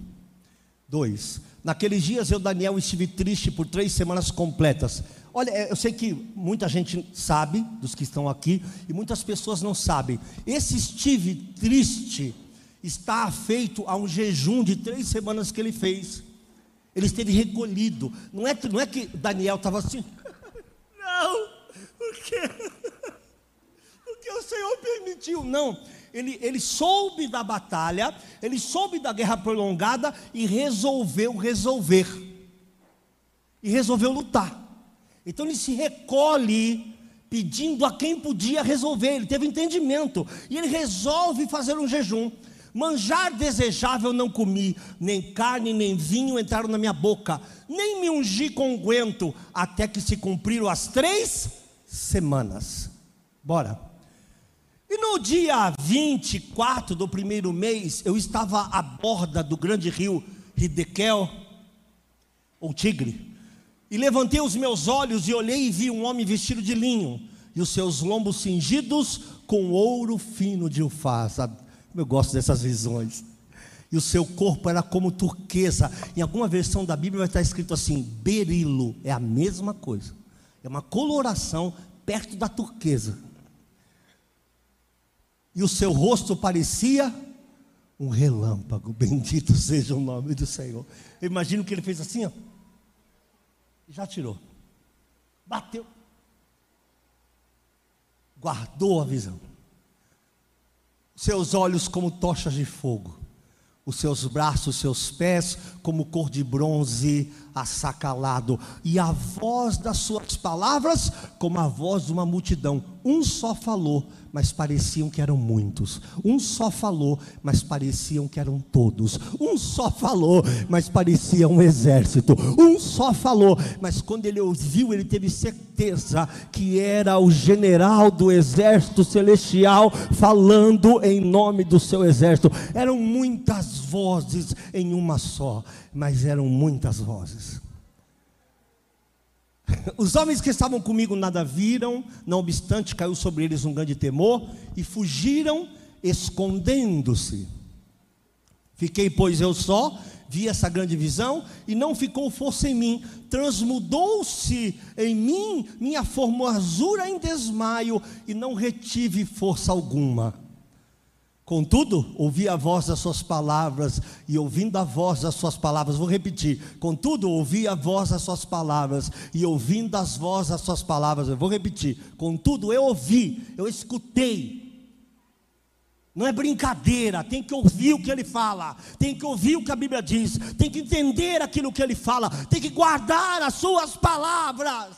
Dois. Naqueles dias eu, Daniel, estive triste por três semanas completas. Olha, é, eu sei que muita gente sabe, dos que estão aqui, e muitas pessoas não sabem. Esse estive triste está feito a um jejum de três semanas que ele fez. Ele esteve recolhido. Não é, não é que Daniel estava assim. não, porque, porque o Senhor permitiu. Não ele, ele soube da batalha, ele soube da guerra prolongada e resolveu resolver. E resolveu lutar. Então ele se recolhe pedindo a quem podia resolver. Ele teve entendimento e ele resolve fazer um jejum. Manjar desejável não comi, nem carne nem vinho entraram na minha boca, nem me ungi com unguento, até que se cumpriram as três semanas. Bora. E no dia 24 do primeiro mês, eu estava à borda do grande rio Hidekel, ou Tigre, e levantei os meus olhos e olhei e vi um homem vestido de linho, e os seus lombos cingidos com ouro fino de ufaz. Eu gosto dessas visões. E o seu corpo era como turquesa. Em alguma versão da Bíblia vai estar escrito assim: berilo. É a mesma coisa. É uma coloração perto da turquesa e o seu rosto parecia um relâmpago. [LAUGHS] Bendito seja o nome do Senhor. Eu imagino que ele fez assim, ó. Já tirou. Bateu. Guardou a visão. Seus olhos como tochas de fogo. Os seus braços, seus pés como cor de bronze assacalado. E a voz das suas palavras como a voz de uma multidão. Um só falou mas pareciam que eram muitos. Um só falou, mas pareciam que eram todos. Um só falou, mas parecia um exército. Um só falou, mas quando ele ouviu, ele teve certeza que era o general do exército celestial falando em nome do seu exército. Eram muitas vozes em uma só, mas eram muitas vozes. [LAUGHS] Os homens que estavam comigo nada viram, não obstante caiu sobre eles um grande temor e fugiram, escondendo-se. Fiquei, pois, eu só, vi essa grande visão e não ficou força em mim, transmudou-se em mim minha formosura em desmaio e não retive força alguma. Contudo, ouvi a voz das suas palavras, e ouvindo a voz das suas palavras, vou repetir. Contudo, ouvi a voz das suas palavras, e ouvindo as vozes das suas palavras, eu vou repetir. Contudo, eu ouvi, eu escutei. Não é brincadeira, tem que ouvir o que ele fala, tem que ouvir o que a Bíblia diz, tem que entender aquilo que ele fala, tem que guardar as suas palavras.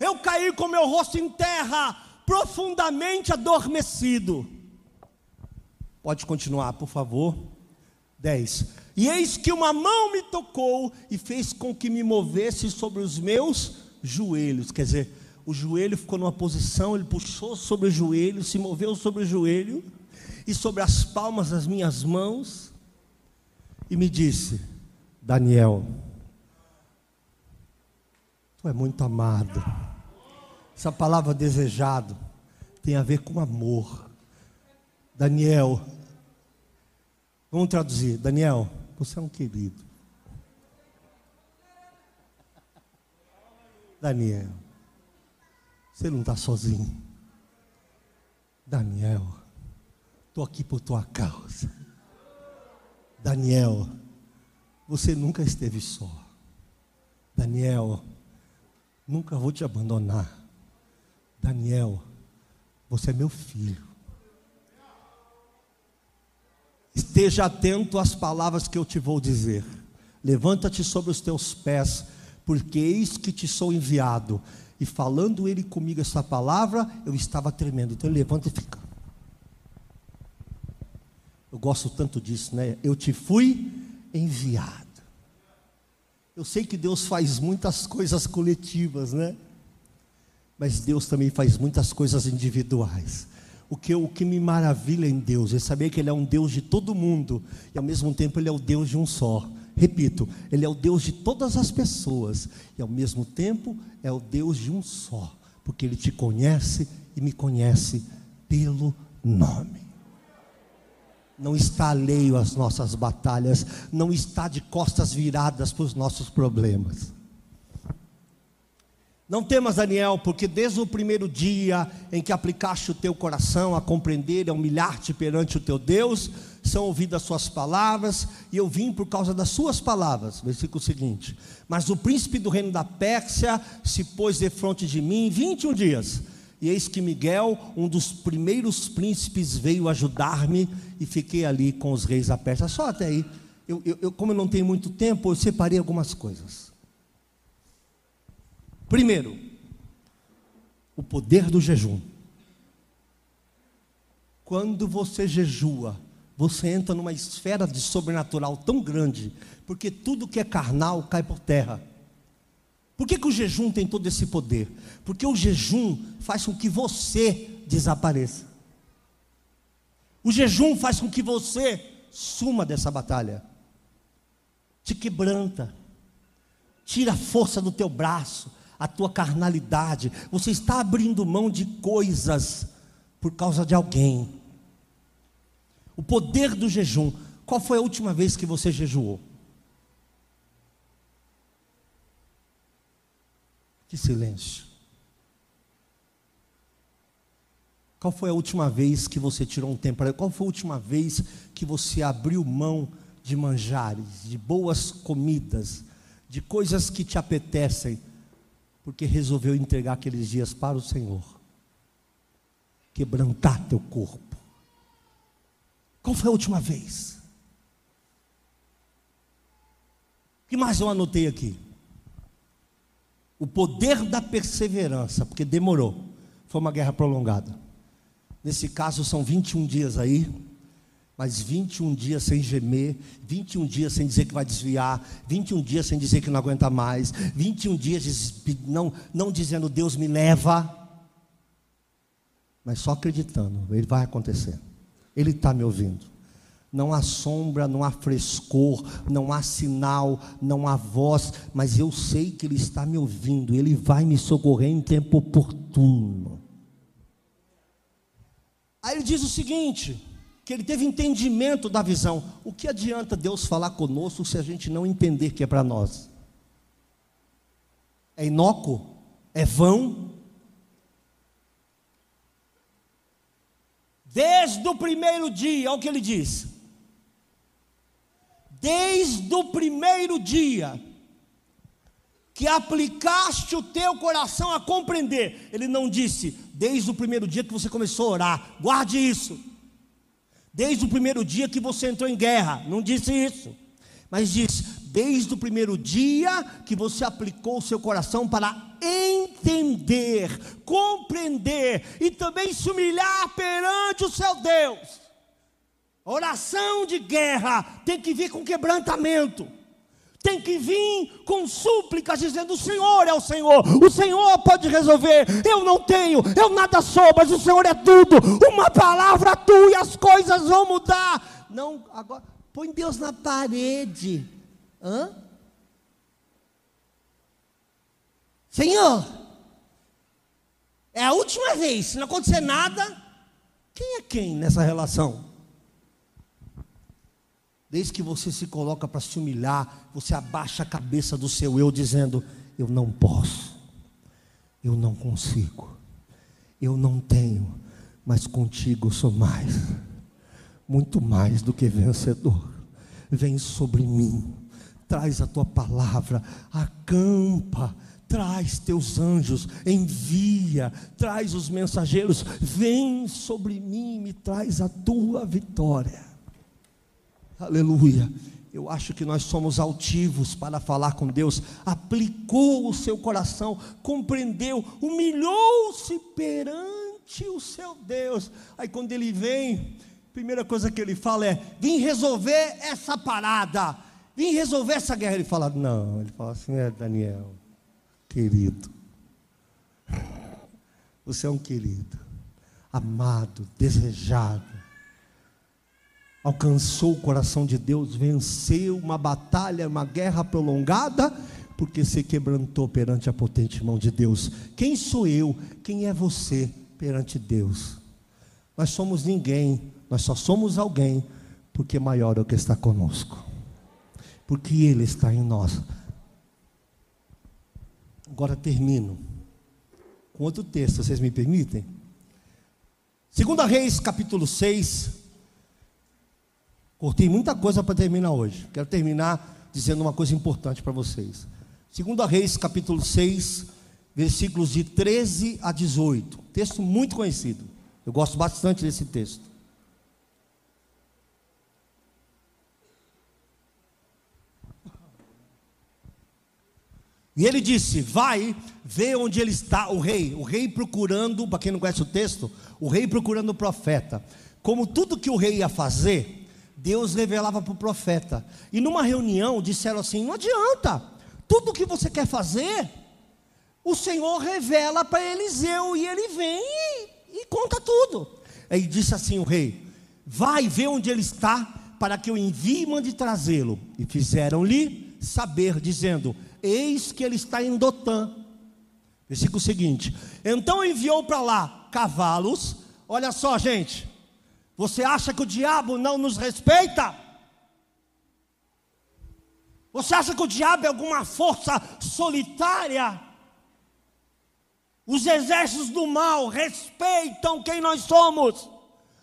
Eu caí com meu rosto em terra, profundamente adormecido. Pode continuar, por favor. 10. E eis que uma mão me tocou e fez com que me movesse sobre os meus joelhos. Quer dizer, o joelho ficou numa posição, ele puxou sobre o joelho, se moveu sobre o joelho e sobre as palmas das minhas mãos e me disse: Daniel, tu é muito amado. Essa palavra desejado tem a ver com amor. Daniel, vamos traduzir. Daniel, você é um querido. Daniel, você não está sozinho. Daniel, estou aqui por tua causa. Daniel, você nunca esteve só. Daniel, nunca vou te abandonar. Daniel, você é meu filho. Esteja atento às palavras que eu te vou dizer. Levanta-te sobre os teus pés, porque eis que te sou enviado. E falando ele comigo essa palavra, eu estava tremendo. Então ele levanta e fica. Eu gosto tanto disso, né? Eu te fui enviado. Eu sei que Deus faz muitas coisas coletivas, né? Mas Deus também faz muitas coisas individuais. O que, o que me maravilha em Deus é saber que Ele é um Deus de todo mundo e ao mesmo tempo Ele é o Deus de um só. Repito, Ele é o Deus de todas as pessoas e ao mesmo tempo é o Deus de um só, porque Ele te conhece e me conhece pelo nome não está alheio às nossas batalhas, não está de costas viradas para os nossos problemas. Não temas, Daniel, porque desde o primeiro dia em que aplicaste o teu coração a compreender e a humilhar-te perante o teu Deus, são ouvidas suas palavras, e eu vim por causa das suas palavras. Versículo seguinte: Mas o príncipe do reino da Pérsia se pôs de frente de mim 21 dias e eis que Miguel, um dos primeiros príncipes, veio ajudar-me e fiquei ali com os reis da Pérsia. Só até aí, eu, eu, eu, como eu não tenho muito tempo, eu separei algumas coisas. Primeiro, o poder do jejum. Quando você jejua, você entra numa esfera de sobrenatural tão grande, porque tudo que é carnal cai por terra. Por que, que o jejum tem todo esse poder? Porque o jejum faz com que você desapareça. O jejum faz com que você suma dessa batalha. Te quebranta. Tira a força do teu braço, a tua carnalidade. Você está abrindo mão de coisas por causa de alguém. O poder do jejum. Qual foi a última vez que você jejuou? Que silêncio. Qual foi a última vez que você tirou um tempo Qual foi a última vez que você abriu mão de manjares, de boas comidas, de coisas que te apetecem, porque resolveu entregar aqueles dias para o Senhor? Quebrantar teu corpo. Qual foi a última vez? O que mais eu anotei aqui? o poder da perseverança, porque demorou, foi uma guerra prolongada. Nesse caso são 21 dias aí, mas 21 dias sem gemer, 21 dias sem dizer que vai desviar, 21 dias sem dizer que não aguenta mais, 21 dias não, não dizendo Deus me leva, mas só acreditando, ele vai acontecer, ele está me ouvindo. Não há sombra, não há frescor, não há sinal, não há voz, mas eu sei que Ele está me ouvindo, Ele vai me socorrer em tempo oportuno. Aí ele diz o seguinte: que ele teve entendimento da visão. O que adianta Deus falar conosco se a gente não entender que é para nós? É inócuo? É vão? Desde o primeiro dia, olha o que ele diz: desde o primeiro dia que aplicaste o teu coração a compreender. Ele não disse, desde o primeiro dia que você começou a orar, guarde isso. Desde o primeiro dia que você entrou em guerra, não disse isso. Mas disse, desde o primeiro dia que você aplicou o seu coração para entender, compreender e também se humilhar perante o seu Deus. Oração de guerra tem que vir com quebrantamento. Tem que vir com súplicas dizendo: O Senhor é o Senhor, o Senhor pode resolver. Eu não tenho, eu nada sou, mas o Senhor é tudo. Uma palavra tua e as coisas vão mudar. Não, agora, põe Deus na parede. Hã? Senhor, É a última vez. Se não acontecer nada, quem é quem nessa relação? Desde que você se coloca para se humilhar, você abaixa a cabeça do seu eu, dizendo: Eu não posso, eu não consigo, eu não tenho, mas contigo sou mais, muito mais do que vencedor. Vem sobre mim, traz a tua palavra, acampa. Traz teus anjos, envia, traz os mensageiros, vem sobre mim, me traz a tua vitória. Aleluia. Eu acho que nós somos altivos para falar com Deus. Aplicou o seu coração, compreendeu, humilhou-se perante o seu Deus. Aí quando ele vem, primeira coisa que ele fala é: vim resolver essa parada, vim resolver essa guerra. Ele fala: não, ele fala assim: é Daniel, querido. Você é um querido, amado, desejado. Alcançou o coração de Deus, venceu uma batalha, uma guerra prolongada, porque se quebrantou perante a potente mão de Deus. Quem sou eu? Quem é você perante Deus? Nós somos ninguém, nós só somos alguém, porque maior é o que está conosco, porque Ele está em nós. Agora termino com outro texto, vocês me permitem? Segunda Reis, capítulo 6. Cortei muita coisa para terminar hoje. Quero terminar dizendo uma coisa importante para vocês. Segunda Reis, capítulo 6, versículos de 13 a 18. Texto muito conhecido. Eu gosto bastante desse texto. E ele disse: Vai, vê onde ele está, o rei. O rei procurando, para quem não conhece o texto, o rei procurando o profeta. Como tudo que o rei ia fazer, Deus revelava para o profeta. E numa reunião disseram assim: Não adianta, tudo que você quer fazer, o Senhor revela para Eliseu e ele vem e, e conta tudo. Aí disse assim o rei: Vai, vê onde ele está, para que eu envie e mande trazê-lo. E fizeram-lhe saber, dizendo: eis que ele está em Dotã. Versículo seguinte: Então enviou para lá cavalos. Olha só, gente. Você acha que o diabo não nos respeita? Você acha que o diabo é alguma força solitária? Os exércitos do mal respeitam quem nós somos,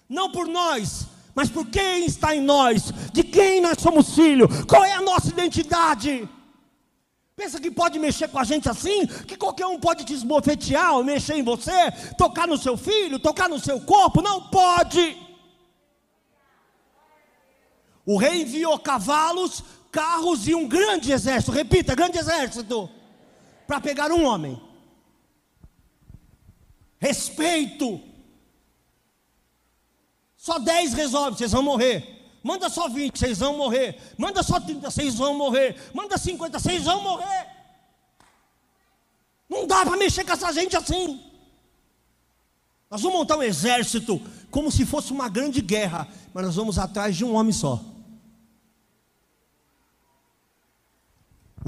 não por nós, mas por quem está em nós, de quem nós somos filho, qual é a nossa identidade. Pensa que pode mexer com a gente assim? Que qualquer um pode te esbofetear ou mexer em você, tocar no seu filho, tocar no seu corpo? Não pode. O rei enviou cavalos, carros e um grande exército. Repita, grande exército. Para pegar um homem. Respeito. Só dez resolve, vocês vão morrer. Manda só 20, vocês vão morrer. Manda só 30, vocês vão morrer. Manda 50, vocês vão morrer. Não dá para mexer com essa gente assim. Nós vamos montar um exército como se fosse uma grande guerra, mas nós vamos atrás de um homem só.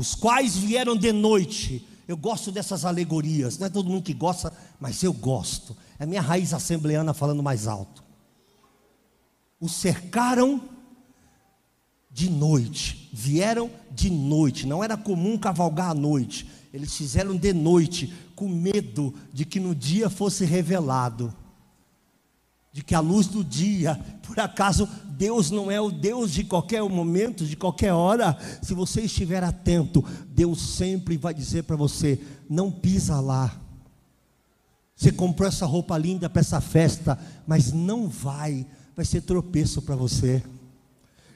Os quais vieram de noite. Eu gosto dessas alegorias. Não é todo mundo que gosta, mas eu gosto. É minha raiz assembleana falando mais alto o cercaram de noite, vieram de noite, não era comum cavalgar à noite, eles fizeram de noite, com medo de que no dia fosse revelado, de que a luz do dia, por acaso Deus não é o Deus de qualquer momento, de qualquer hora, se você estiver atento, Deus sempre vai dizer para você: não pisa lá. Você comprou essa roupa linda para essa festa, mas não vai vai ser tropeço para você.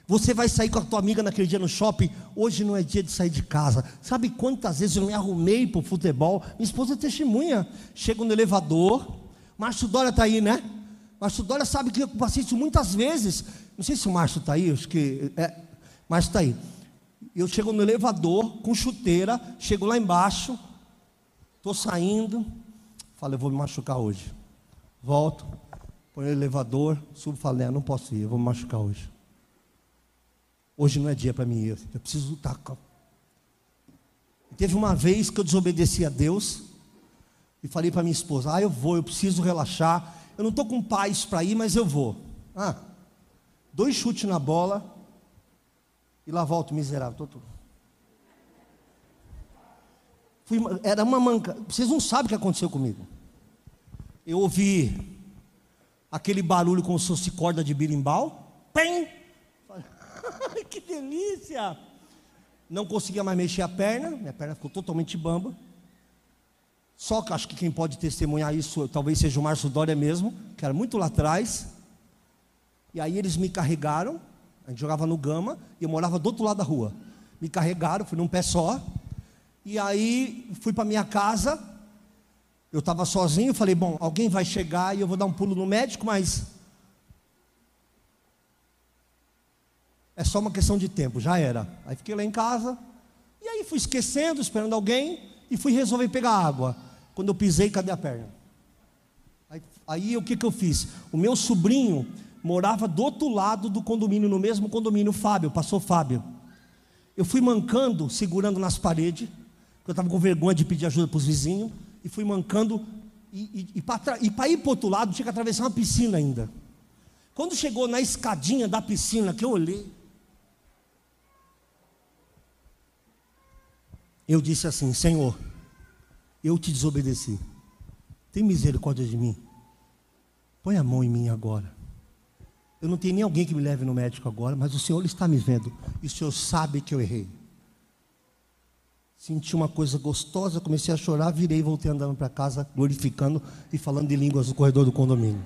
Você vai sair com a tua amiga naquele dia no shopping. Hoje não é dia de sair de casa. Sabe quantas vezes eu me arrumei para o futebol? Minha esposa é testemunha. Chego no elevador. Márcio Dória está aí, né? Márcio Dória sabe que eu passei isso muitas vezes. Não sei se o Márcio está aí. Acho que. É, Márcio está aí. Eu chego no elevador com chuteira. Chego lá embaixo. Estou saindo. Falo, eu vou me machucar hoje. Volto põe no elevador, subo e falo, não, não posso ir, eu vou me machucar hoje. Hoje não é dia para mim ir, eu preciso lutar. Teve uma vez que eu desobedeci a Deus, E falei para minha esposa: Ah, eu vou, eu preciso relaxar. Eu não estou com paz para ir, mas eu vou. Ah, dois chutes na bola e lá volto miserável. Tô, tô. Fui, era uma manca. Vocês não sabem o que aconteceu comigo. Eu ouvi aquele barulho como se fosse corda de birimbau. Pem! [LAUGHS] que delícia! Não conseguia mais mexer a perna, minha perna ficou totalmente bamba. Só que acho que quem pode testemunhar isso talvez seja o Márcio Dória mesmo, que era muito lá atrás. E aí eles me carregaram, a gente jogava no Gama, e eu morava do outro lado da rua. Me carregaram, fui num pé só. E aí fui para minha casa. Eu estava sozinho, falei, bom, alguém vai chegar e eu vou dar um pulo no médico, mas é só uma questão de tempo, já era. Aí fiquei lá em casa, e aí fui esquecendo, esperando alguém, e fui resolver pegar água. Quando eu pisei, cadê a perna? Aí, aí o que, que eu fiz? O meu sobrinho morava do outro lado do condomínio, no mesmo condomínio, Fábio, passou Fábio. Eu fui mancando, segurando nas paredes, porque eu estava com vergonha de pedir ajuda para os vizinhos, e fui mancando, e, e, e para ir para o outro lado, tinha que atravessar uma piscina ainda. Quando chegou na escadinha da piscina, que eu olhei, eu disse assim: Senhor, eu te desobedeci, tem misericórdia de mim, põe a mão em mim agora. Eu não tenho nem alguém que me leve no médico agora, mas o Senhor está me vendo e o Senhor sabe que eu errei. Senti uma coisa gostosa, comecei a chorar, virei e voltei andando para casa, glorificando e falando de línguas no corredor do condomínio.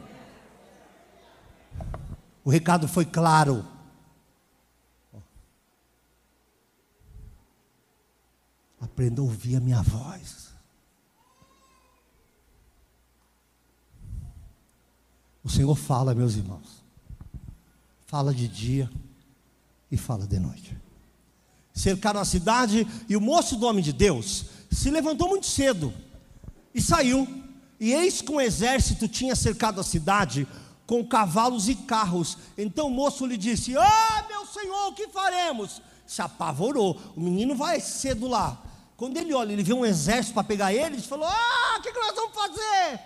O recado foi claro. Aprenda a ouvir a minha voz. O Senhor fala, meus irmãos. Fala de dia e fala de noite. Cercaram a cidade e o moço do homem de Deus se levantou muito cedo e saiu. E eis que um exército tinha cercado a cidade com cavalos e carros. Então o moço lhe disse: Ah, meu senhor, o que faremos? Se apavorou. O menino vai cedo lá. Quando ele olha, ele vê um exército para pegar ele, ele falou: Ah, o que, que nós vamos fazer?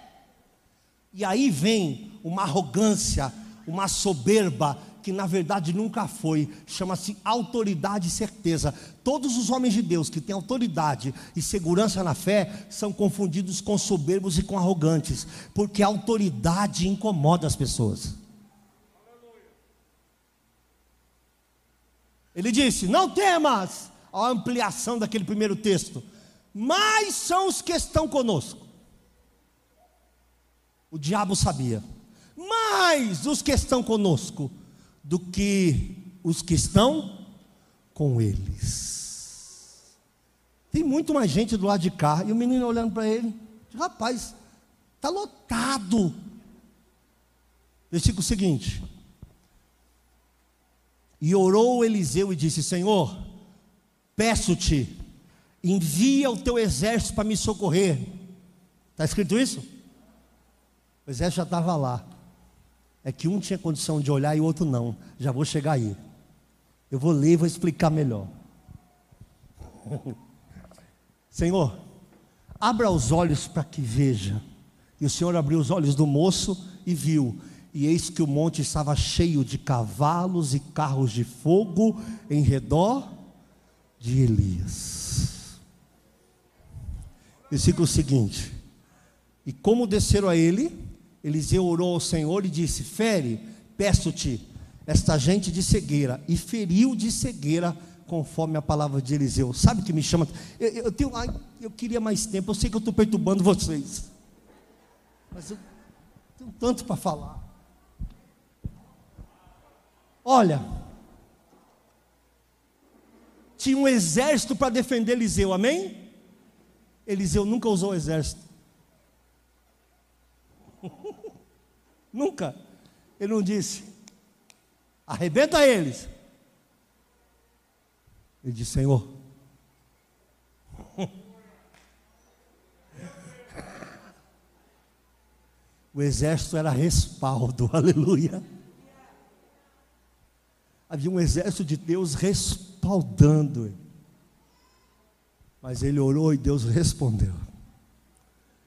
E aí vem uma arrogância, uma soberba que na verdade nunca foi, chama-se autoridade e certeza. Todos os homens de Deus que têm autoridade e segurança na fé são confundidos com soberbos e com arrogantes, porque a autoridade incomoda as pessoas. Ele disse: Não temas, a ampliação daquele primeiro texto. Mas são os que estão conosco. O diabo sabia. Mais os que estão conosco do que os que estão com eles. Tem muito mais gente do lado de cá. E o menino olhando para ele. Rapaz, está lotado. Versículo seguinte. E orou Eliseu e disse: Senhor, Peço-te, envia o teu exército para me socorrer. Está escrito isso? O exército já estava lá. É que um tinha condição de olhar e o outro não. Já vou chegar aí. Eu vou ler e vou explicar melhor. [LAUGHS] Senhor, abra os olhos para que veja. E o Senhor abriu os olhos do moço e viu. E eis que o monte estava cheio de cavalos e carros de fogo em redor de Elias. Versículo seguinte: E como desceram a ele, Eliseu orou ao Senhor e disse: Fere, peço-te, esta gente de cegueira, e feriu de cegueira, conforme a palavra de Eliseu. Sabe o que me chama? Eu, eu, tenho, ai, eu queria mais tempo, eu sei que eu estou perturbando vocês, mas eu tenho tanto para falar. Olha, tinha um exército para defender Eliseu, amém? Eliseu nunca usou o exército. Nunca. Ele não disse, arrebenta eles. Ele disse, Senhor. [LAUGHS] o exército era respaldo, [LAUGHS] aleluia. Havia um exército de Deus respaldando ele. Mas ele orou e Deus respondeu.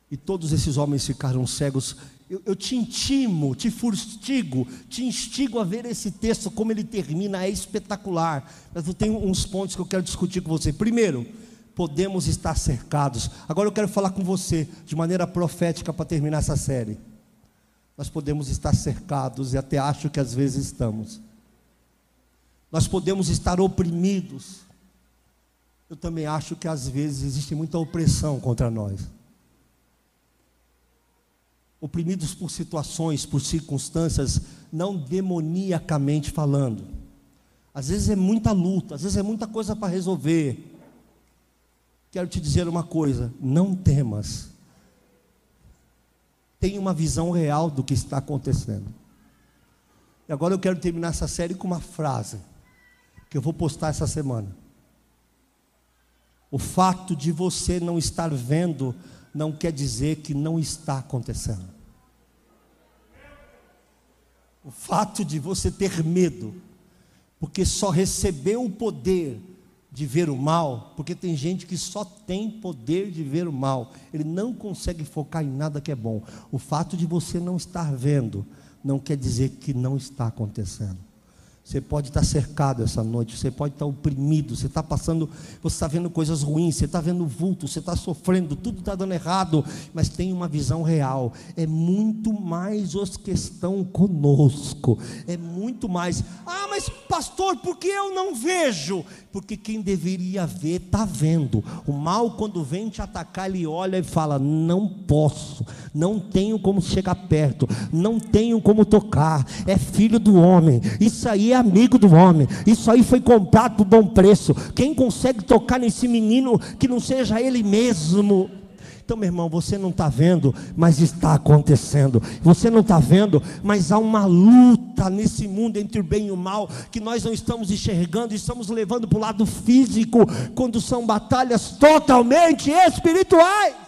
e todos esses homens ficaram cegos. Eu, eu, te intimo, te fustigo, te instigo a ver esse texto, como ele termina, é espetacular. Mas eu tenho uns pontos que eu quero discutir com você. Primeiro, podemos estar cercados. Agora eu quero falar com você de maneira profética para terminar essa série. Nós podemos estar cercados e até acho que às vezes estamos. Nós podemos estar oprimidos. Eu também acho que às vezes existe muita opressão contra nós. Oprimidos por situações, por circunstâncias, não demoniacamente falando. Às vezes é muita luta, às vezes é muita coisa para resolver quero te dizer uma coisa: não temas. Tenha uma visão real do que está acontecendo. E agora eu quero terminar essa série com uma frase que eu vou postar essa semana. O fato de você não estar vendo não quer dizer que não está acontecendo. O fato de você ter medo, porque só recebeu o poder de ver o mal, porque tem gente que só tem poder de ver o mal, ele não consegue focar em nada que é bom. O fato de você não estar vendo não quer dizer que não está acontecendo. Você pode estar cercado essa noite, você pode estar oprimido, você está passando, você está vendo coisas ruins, você está vendo vulto, você está sofrendo, tudo está dando errado, mas tem uma visão real. É muito mais os que estão conosco, é muito mais. Ah, mas pastor, por que eu não vejo? Porque quem deveria ver está vendo. O mal, quando vem te atacar, ele olha e fala: Não posso, não tenho como chegar perto, não tenho como tocar. É filho do homem, isso aí é amigo do homem. Isso aí foi comprado por bom preço. Quem consegue tocar nesse menino que não seja ele mesmo? Então, meu irmão, você não está vendo, mas está acontecendo. Você não está vendo, mas há uma luta nesse mundo entre o bem e o mal que nós não estamos enxergando, estamos levando para o lado físico, quando são batalhas totalmente espirituais.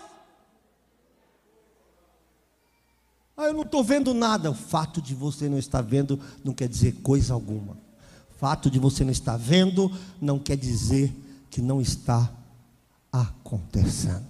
Ah, eu não estou vendo nada. O fato de você não estar vendo não quer dizer coisa alguma. O fato de você não estar vendo não quer dizer que não está acontecendo.